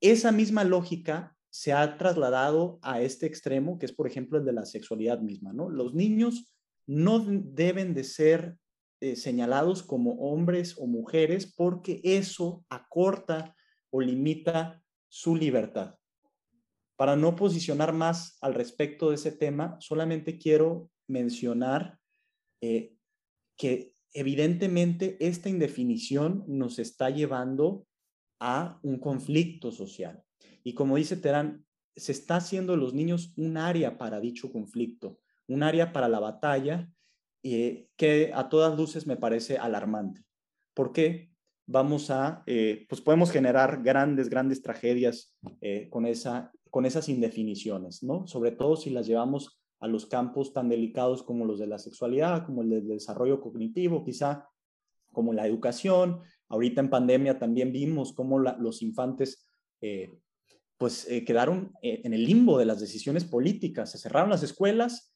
Esa misma lógica se ha trasladado a este extremo, que es por ejemplo el de la sexualidad misma, ¿no? Los niños no deben de ser eh, señalados como hombres o mujeres porque eso acorta o limita su libertad. Para no posicionar más al respecto de ese tema, solamente quiero mencionar eh, que evidentemente esta indefinición nos está llevando a un conflicto social. Y como dice Terán, se está haciendo los niños un área para dicho conflicto, un área para la batalla, eh, que a todas luces me parece alarmante. ¿Por qué? Vamos a, eh, pues podemos generar grandes, grandes tragedias eh, con, esa, con esas indefiniciones, ¿no? Sobre todo si las llevamos a los campos tan delicados como los de la sexualidad, como el del desarrollo cognitivo, quizá como la educación. Ahorita en pandemia también vimos cómo los infantes eh, pues eh, quedaron eh, en el limbo de las decisiones políticas. Se cerraron las escuelas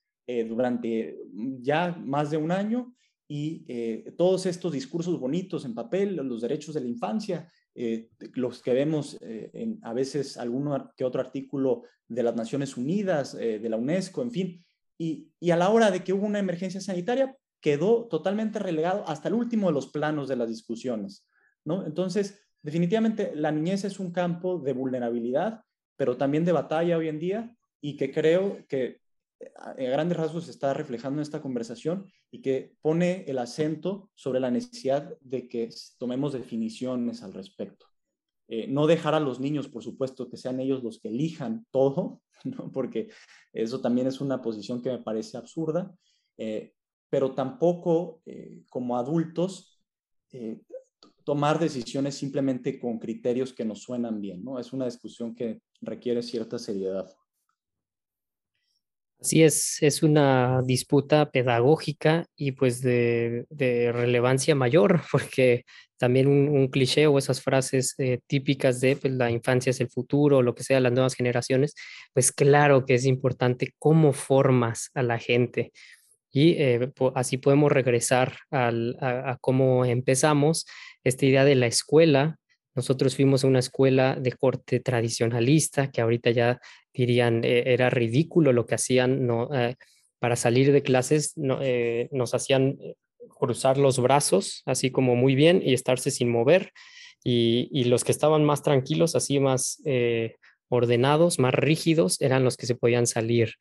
durante ya más de un año y todos estos discursos bonitos en papel, los derechos de la infancia, los que vemos a veces alguno que otro artículo de las Naciones Unidas, de la UNESCO, en fin, y, y, a la hora de que hubo una emergencia sanitaria, quedó totalmente relegado hasta el último de los planos de las discusiones, ¿no? Entonces, definitivamente la niñez es un campo de vulnerabilidad, pero también de batalla hoy en día y que creo que a grandes rasgos está reflejando en esta conversación y que pone el acento sobre la necesidad de que tomemos definiciones al respecto. Eh, no dejar a los niños, por supuesto, que sean ellos los que elijan todo, [laughs] porque eso también es una posición que me parece absurda, eh, pero tampoco eh, como adultos eh, tomar decisiones simplemente con criterios que nos suenan bien, ¿no? Es una discusión que requiere cierta seriedad. Así es, es una disputa pedagógica y pues de, relevancia mayor, [laughs] porque también un, cliché o esas frases eh, típicas de pues, la infancia es el futuro, lo que sea, las nuevas generaciones, pues claro que es importante cómo formas a la gente, y eh, así podemos regresar a, cómo empezamos esta idea de la escuela. Nosotros fuimos a una escuela de corte tradicionalista, que ahorita ya dirían eh, era ridículo lo que hacían no, eh, para salir de clases, nos hacían cruzar los brazos, así como muy bien, y estarse sin mover. Y, y los que estaban más tranquilos, así más ordenados, más rígidos, eran los que se podían salir.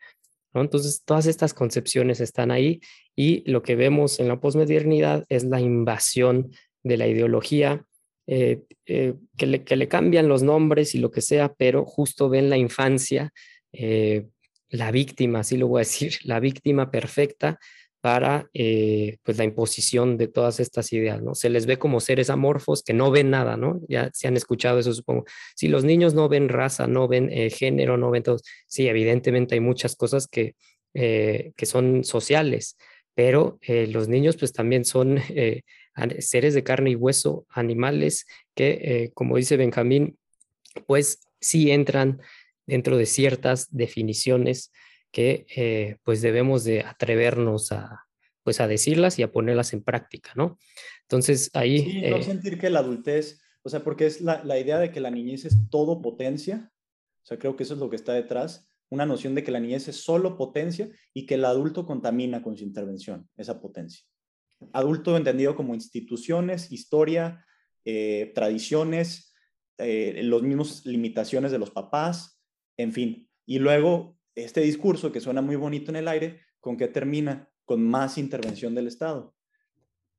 Entonces, todas estas concepciones están ahí y lo que vemos en la posmodernidad es la invasión de la ideología, eh, eh, que, le, cambian los nombres y lo que sea, pero justo ven la infancia, eh, la víctima, así lo voy a decir, [laughs] la víctima perfecta para eh, pues la imposición de todas estas ideas, ¿no? Se les ve como seres amorfos que no ven nada, ¿no? Ya se han escuchado eso, supongo. Si los niños no ven raza, no ven eh, género, no ven todo, sí, evidentemente hay muchas cosas que, eh, que son sociales, pero los niños pues también son [laughs] seres de carne y hueso, animales que, como dice Benjamín, pues sí entran dentro de ciertas definiciones que eh, pues debemos de atrevernos a, pues a decirlas y a ponerlas en práctica, ¿no? Entonces ahí... Sí, no eh sentir que la adultez, o sea, porque es la, la, idea de que la niñez es todo potencia, o sea, creo que eso es lo que está detrás, una noción de que la niñez es solo potencia y que el adulto contamina con su intervención esa potencia. Adulto entendido como instituciones, historia, eh, tradiciones, eh, los mismos limitaciones de los papás, en fin. Y luego este discurso que suena muy bonito en el aire, ¿con qué termina? Con más intervención del Estado.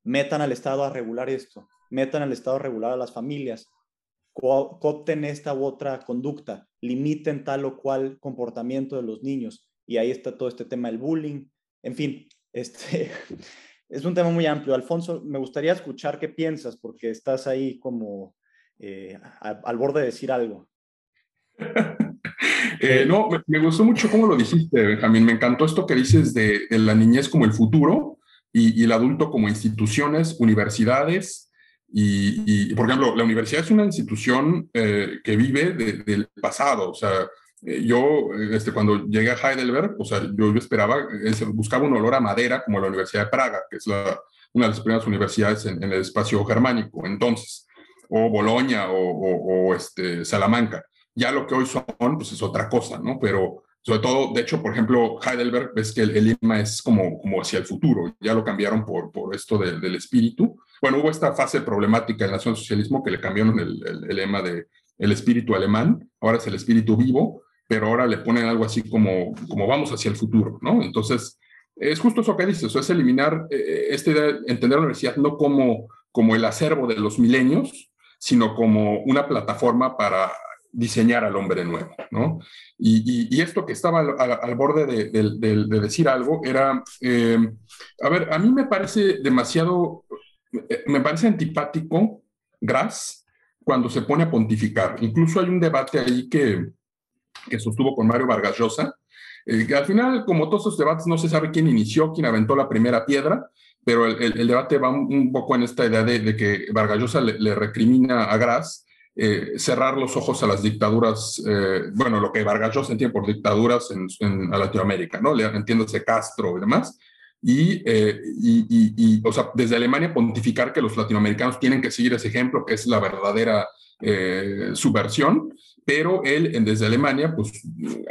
Metan al Estado a regular esto, metan al Estado a regular a las familias, coopten esta u otra conducta, limiten tal o cual comportamiento de los niños. Y ahí está todo este tema del bullying. En fin, este, [laughs] es un tema muy amplio. Alfonso, me gustaría escuchar qué piensas, porque estás ahí como eh, al borde de decir algo. [laughs] Eh, no, me, gustó mucho cómo lo dijiste, Benjamín. Me encantó esto que dices de, la niñez como el futuro y, el adulto como instituciones, universidades. Y, por ejemplo, la universidad es una institución eh, que vive del pasado. O sea, eh, yo, este, cuando llegué a Heidelberg, o sea, yo, esperaba, buscaba un olor a madera como la Universidad de Praga, que es una de las primeras universidades en, en el espacio germánico. Entonces, o Boloña o, este, Salamanca. Ya lo que hoy son, pues es otra cosa, ¿no? Pero sobre todo, de hecho, por ejemplo, Heidelberg, ves que el, lema es como, como hacia el futuro, ya lo cambiaron por, por esto del espíritu. Bueno, hubo esta fase problemática en el socialismo que le cambiaron el, el, lema de el espíritu alemán, ahora es el espíritu vivo, pero ahora le ponen algo así como, como vamos hacia el futuro, ¿no? Entonces, es justo eso que dices, es eliminar eh, esta idea, entender la universidad no como, como el acervo de los milenios, sino como una plataforma para diseñar al hombre nuevo, ¿no? Y, esto que estaba al, borde de, decir algo era, eh, a ver, a mí me parece demasiado, eh, me parece antipático Gras cuando se pone a pontificar. Incluso hay un debate ahí que, que sostuvo con Mario Vargas Llosa, eh, que al final, como todos esos debates, no se sabe quién inició, quién aventó la primera piedra, pero el, debate va un, poco en esta idea de, que Vargas Llosa le, recrimina a Gras eh, cerrar los ojos a las dictaduras, eh, bueno, lo que Vargas Llosa entiende por dictaduras en, en Latinoamérica, ¿no? Entiéndose Castro y demás. Y, y, y, o sea, desde Alemania pontificar que los latinoamericanos tienen que seguir ese ejemplo, que es la verdadera subversión, pero él desde Alemania, pues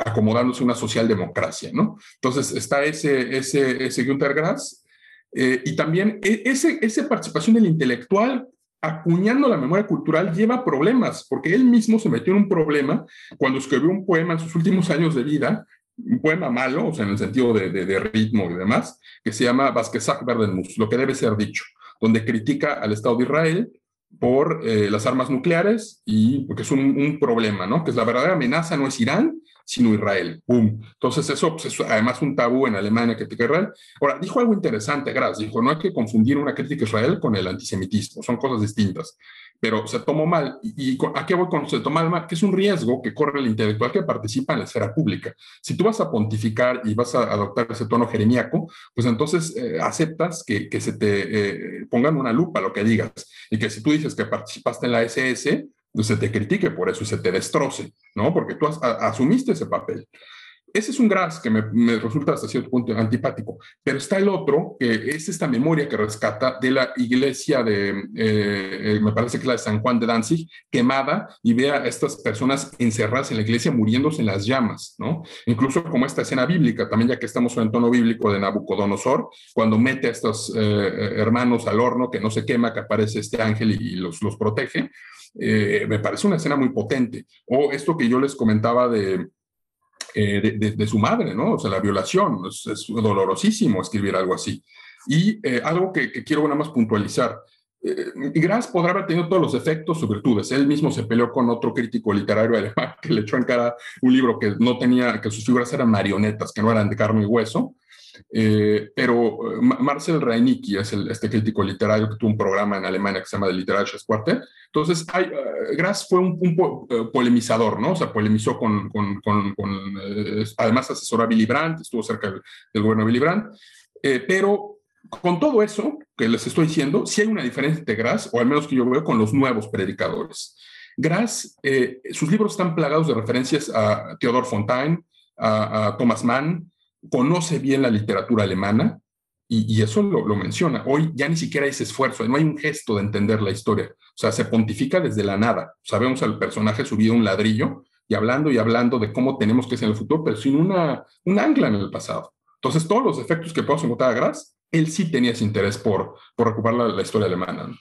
acomodándose una socialdemocracia, ¿no? Entonces está ese, ese, ese Günter Grass eh, y también e, ese, esa participación del intelectual acuñando la memoria cultural lleva problemas, porque él mismo se metió en un problema cuando escribió un poema en sus últimos años de vida, un poema malo, o sea, en el sentido de, ritmo y demás, que se llama Vasquezak Verdenmus, lo que debe ser dicho, donde critica al Estado de Israel por eh, las armas nucleares y porque es un, problema, ¿no? Que es la verdadera amenaza no es Irán, sino Israel. ¡Bum! Entonces eso, pues, es además un tabú en Alemania que Israel. Ahora, dijo algo interesante, Graz, dijo, no hay que confundir una crítica a Israel con el antisemitismo, son cosas distintas pero se tomó mal. ¿Y, a qué voy con se tomó mal? Que es un riesgo que corre el intelectual que participa en la esfera pública. Si tú vas a pontificar y vas a adoptar ese tono jeremíaco, pues entonces eh, aceptas que, que, se te eh, pongan una lupa lo que digas y que si tú dices que participaste en la SS, pues se te critique por eso y se te destroce, ¿no? Porque tú asumiste ese papel. Ese es un Gras que me, resulta hasta cierto punto antipático, pero está el otro, que es esta memoria que rescata de la iglesia de, eh, eh, me parece que es la de San Juan de Danzig, quemada y ve a estas personas encerradas en la iglesia muriéndose en las llamas, ¿no? Incluso como esta escena bíblica, también ya que estamos en el tono bíblico de Nabucodonosor, cuando mete a estos eh, hermanos al horno que no se quema, que aparece este ángel y, los, los protege, me parece una escena muy potente. O esto que yo les comentaba de eh, de, su madre, ¿no? O sea, la violación, es, dolorosísimo escribir algo así. Y eh, algo que, quiero nada más puntualizar. Eh, Gras podrá haber tenido todos los efectos, sus virtudes. Él mismo se peleó con otro crítico literario alemán [laughs] que le echó en cara un libro que no tenía, que sus figuras eran marionetas, que no eran de carne y hueso, eh, pero eh, Marcel Reinicki es el, este crítico literario que tuvo un programa en Alemania que se llama The Literature Quartet. Entonces, hay, uh, Grass fue un, polemizador, ¿no? O sea, polemizó con, con, con, además asesoró a Willy Brandt, estuvo cerca del, gobierno de Willy Brandt, pero con todo eso que les estoy diciendo, sí hay una diferencia entre Grass, o al menos que yo veo, con los nuevos predicadores. Grass, sus libros están plagados de referencias a Theodor Fontaine, a, a Thomas Mann, conoce bien la literatura alemana y, eso lo, menciona. Hoy ya ni siquiera hay ese esfuerzo, no hay un gesto de entender la historia. O sea, se pontifica desde la nada. Sabemos al personaje subido un ladrillo y hablando y hablando de cómo tenemos que ser en el futuro, pero sin una, un ancla en el pasado. Entonces, todos los efectos que podemos encontrar a Gras, él sí tenía ese interés por, por recuperar la, historia alemana.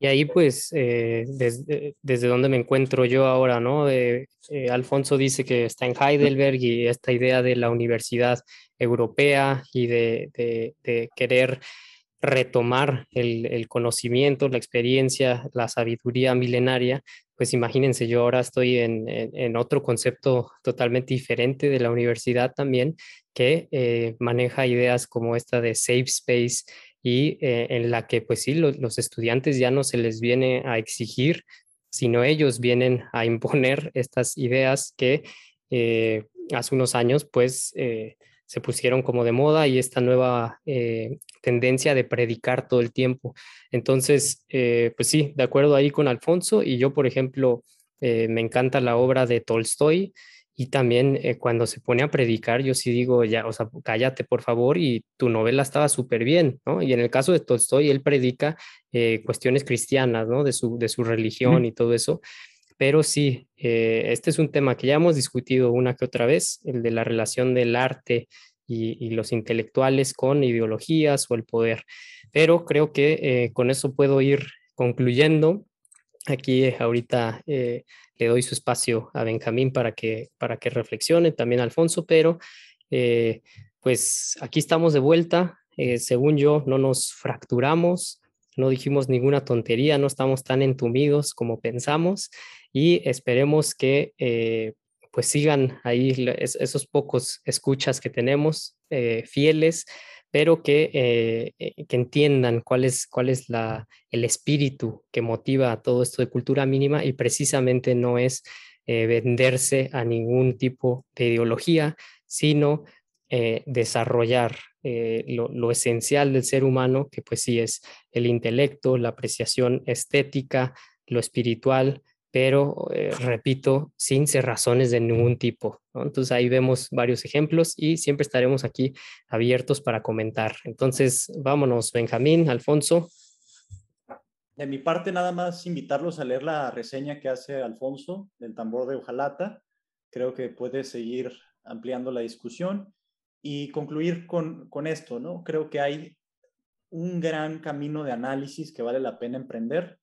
Y ahí pues, eh, desde, desde, donde me encuentro yo ahora, ¿no? Eh, Alfonso dice que está en Heidelberg y esta idea de la universidad europea y de, de, querer retomar el, el, conocimiento, la experiencia, la sabiduría milenaria, pues imagínense, yo ahora estoy en, en, otro concepto totalmente diferente de la universidad también, que eh, maneja ideas como esta de safe space, y eh, en la que pues sí, los estudiantes ya no se les viene a exigir, sino ellos vienen a imponer estas ideas que eh, hace unos años pues eh, se pusieron como de moda y esta nueva tendencia de predicar todo el tiempo. Entonces, pues sí, de acuerdo ahí con Alfonso y yo, por ejemplo, me encanta la obra de Tolstoy y también eh, cuando se pone a predicar, yo sí digo, ya, o sea, cállate por favor, y tu novela estaba súper bien, ¿no? Y en el caso de Tolstoy, él predica eh, cuestiones cristianas, ¿no? De su, de su religión y todo eso. Pero sí, eh, este es un tema que ya hemos discutido una que otra vez, el de la relación del arte y, y los intelectuales con ideologías o el poder. Pero creo que con eso puedo ir concluyendo. Aquí ahorita le doy su espacio a Benjamín para que, para que reflexione, también Alfonso, pero eh, pues aquí estamos de vuelta. Eh, según yo, no nos fracturamos, no dijimos ninguna tontería, no estamos tan entumidos como pensamos y esperemos que eh, pues sigan ahí esos pocos escuchas que tenemos, fieles, pero que, eh, eh, que entiendan cuál es, cuál es la, el espíritu que motiva todo esto de cultura mínima y precisamente no es eh, venderse a ningún tipo de ideología, sino desarrollar lo, lo, esencial del ser humano, que pues sí es el intelecto, la apreciación estética, lo espiritual, pero eh, repito, sin razones de ningún tipo. Entonces ahí vemos varios ejemplos y siempre estaremos aquí abiertos para comentar. Entonces, vámonos, Benjamín, Alfonso. De mi parte, nada más invitarlos a leer la reseña que hace Alfonso del tambor de Ojalata. Creo que puede seguir ampliando la discusión y concluir con, con esto, ¿no? Creo que hay un gran camino de análisis que vale la pena emprender.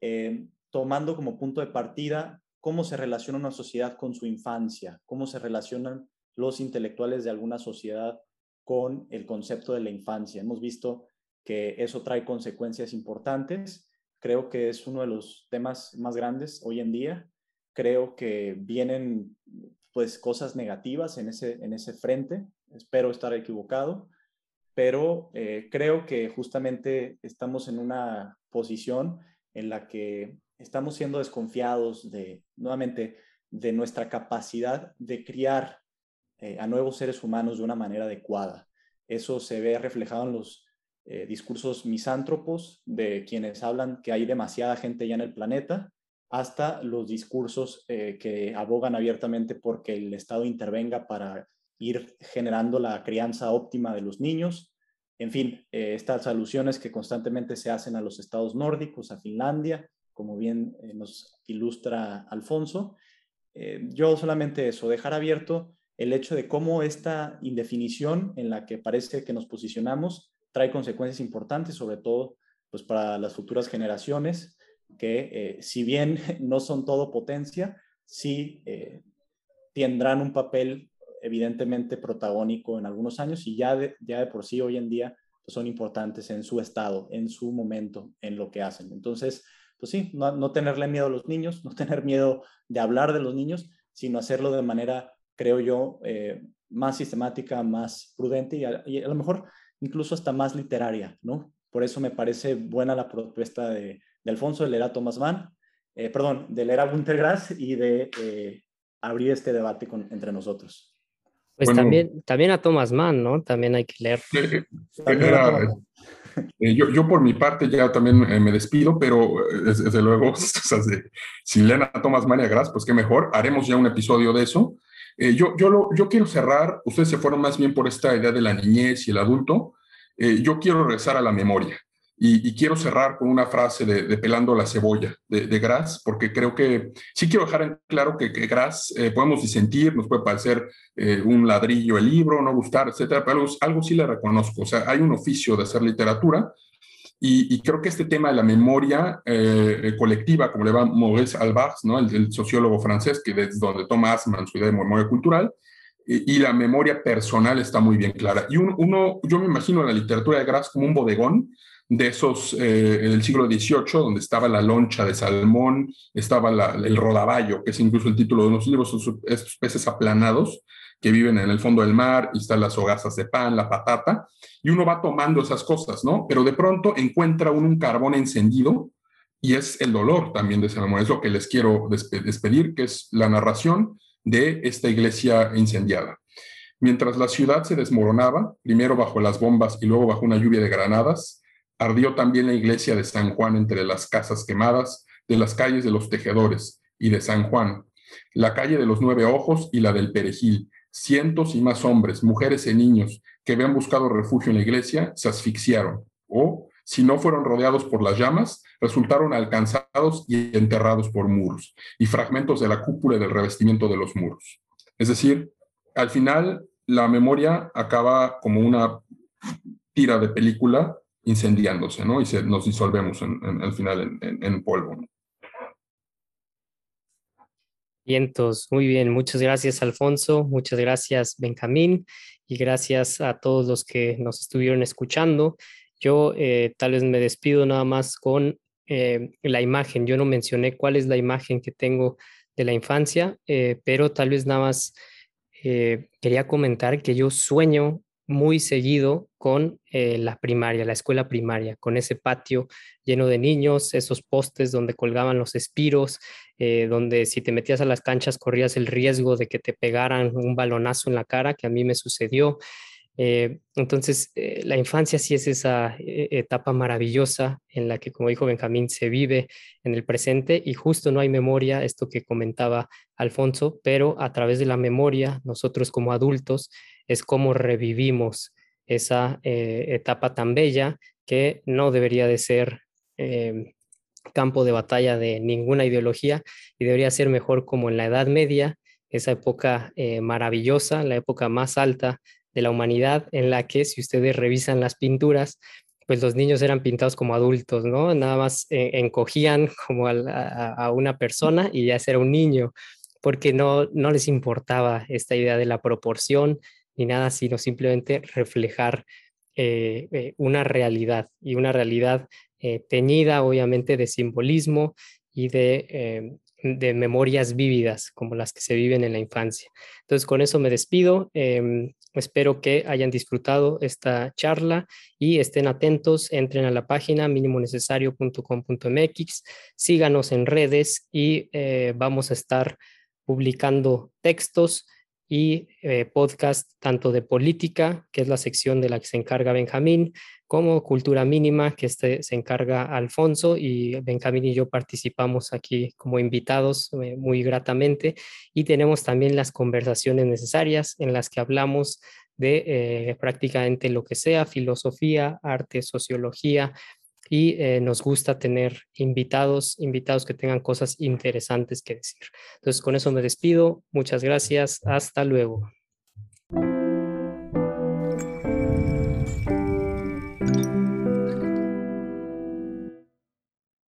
Eh, tomando como punto de partida cómo se relaciona una sociedad con su infancia, cómo se relacionan los intelectuales de alguna sociedad con el concepto de la infancia. Hemos visto que eso trae consecuencias importantes. Creo que es uno de los temas más grandes hoy en día. Creo que vienen pues cosas negativas en ese, en ese frente. Espero estar equivocado, pero eh, creo que justamente estamos en una posición en la que estamos siendo desconfiados de, nuevamente, de nuestra capacidad de criar eh, a nuevos seres humanos de una manera adecuada. Eso se ve reflejado en los eh, discursos misántropos de quienes hablan que hay demasiada gente ya en el planeta, hasta los discursos eh, que abogan abiertamente porque el Estado intervenga para ir generando la crianza óptima de los niños. En fin, estas alusiones que constantemente se hacen a los estados nórdicos, a Finlandia, como bien eh, nos ilustra Alfonso. Eh, yo solamente eso, dejar abierto el hecho de cómo esta indefinición en la que parece que nos posicionamos trae consecuencias importantes, sobre todo pues, para las futuras generaciones, que eh, si bien [laughs] no son todo potencia, sí tendrán un papel evidentemente protagónico en algunos años y ya de, ya de por sí hoy en día pues, son importantes en su estado, en su momento, en lo que hacen. Entonces, pues sí, no, tenerle miedo a los niños, no tener miedo de hablar de los niños, sino hacerlo de manera, creo yo, eh, más sistemática, más prudente y a, lo mejor incluso hasta más literaria, ¿no? Por eso me parece buena la propuesta de, Alfonso de leer a Thomas Mann, eh, perdón, de leer a Grass y de eh, abrir este debate entre nosotros. Pues también, también a Thomas Mann, ¿no? También hay que leer. Eh, yo, yo, por mi parte ya también eh, me despido, pero eh, desde, luego, [laughs] si leen a Tomás María Gras, pues qué mejor, haremos ya un episodio de eso. yo, yo, lo, yo quiero cerrar, ustedes se fueron más bien por esta idea de la niñez y el adulto, yo quiero regresar a la memoria. Y, quiero cerrar con una frase de, Pelando la cebolla de, de, Gras, porque creo que sí quiero dejar en claro que, que Gras podemos disentir, nos puede parecer un ladrillo el libro, no gustar, etcétera, pero algo, sí le reconozco. O sea, hay un oficio de hacer literatura y, creo que este tema de la memoria colectiva, como le va Maurice Albars, ¿no? el, sociólogo francés, que desde donde toma Asman su idea de memoria cultural, y, la memoria personal está muy bien clara. Y uno, yo me imagino la literatura de Gras como un bodegón de esos eh, en el siglo XVIII, donde estaba la loncha de salmón, estaba el rodaballo, que es incluso el título de unos libros, estos peces aplanados que viven en el fondo del mar, y están las hogazas de pan, la patata, y uno va tomando esas cosas, ¿no? Pero de pronto encuentra un carbón encendido y es el dolor también de ese. Es lo que les quiero despedir, que es la narración de esta iglesia incendiada. Mientras la ciudad se desmoronaba, primero bajo las bombas y luego bajo una lluvia de granadas, Ardió también la iglesia de San Juan entre las casas quemadas de las calles de los tejedores y de San Juan. la calle de los nueve ojos y la del perejil. Cientos y más hombres, mujeres y niños que habían buscado refugio en la iglesia se asfixiaron o, si no fueron rodeados por las llamas, resultaron alcanzados y enterrados por muros y fragmentos de la cúpula y del revestimiento de los muros. Es decir, al final la memoria acaba como una tira de película incendiándose, ¿no? Y se, nos disolvemos al final en, polvo. Vientos, muy bien. Muchas gracias, Alfonso. Muchas gracias, Benjamín. Y gracias a todos los que nos estuvieron escuchando. Yo eh, tal vez me despido nada más con eh, la imagen. Yo no mencioné cuál es la imagen que tengo de la infancia, eh, pero tal vez nada más quería comentar que yo sueño muy seguido con eh, la primaria, la escuela primaria, con ese patio lleno de niños, esos postes donde colgaban los espiros, eh, donde si te metías a las canchas corrías el riesgo de que te pegaran un balonazo en la cara, que a mí me sucedió. Eh, entonces, la infancia sí es esa etapa maravillosa en la que, como dijo Benjamín, se vive en el presente y justo no hay memoria, esto que comentaba Alfonso, pero a través de la memoria, nosotros como adultos, es cómo revivimos esa eh, etapa tan bella que no debería de ser em, campo de batalla de ninguna ideología y debería ser mejor como en la Edad Media, esa época eh, maravillosa, la época más alta de la humanidad, en la que si ustedes revisan las pinturas, pues los niños eran pintados como adultos, ¿no? Nada más eh, encogían [laughs] como a, a, una persona y ya era un niño, porque no, no les importaba esta idea de la proporción, ni nada, sino simplemente reflejar eh, eh, una realidad y una realidad eh, teñida obviamente de simbolismo y de, de, memorias vívidas como las que se viven en la infancia. Entonces con eso me despido. Em, espero que hayan disfrutado esta charla y estén atentos, entren a la página minimonecesario.com.mx, síganos en redes y vamos a estar publicando textos y eh, podcast tanto de política, que es la sección de la que se encarga Benjamín, como cultura mínima, que este se encarga Alfonso y Benjamín y yo participamos aquí como invitados eh, muy gratamente. Y tenemos también las conversaciones necesarias en las que hablamos de eh, prácticamente lo que sea, filosofía, arte, sociología, y eh, nos gusta tener invitados, invitados que tengan cosas interesantes que decir. Entonces, con eso me despido. Muchas gracias. Hasta luego.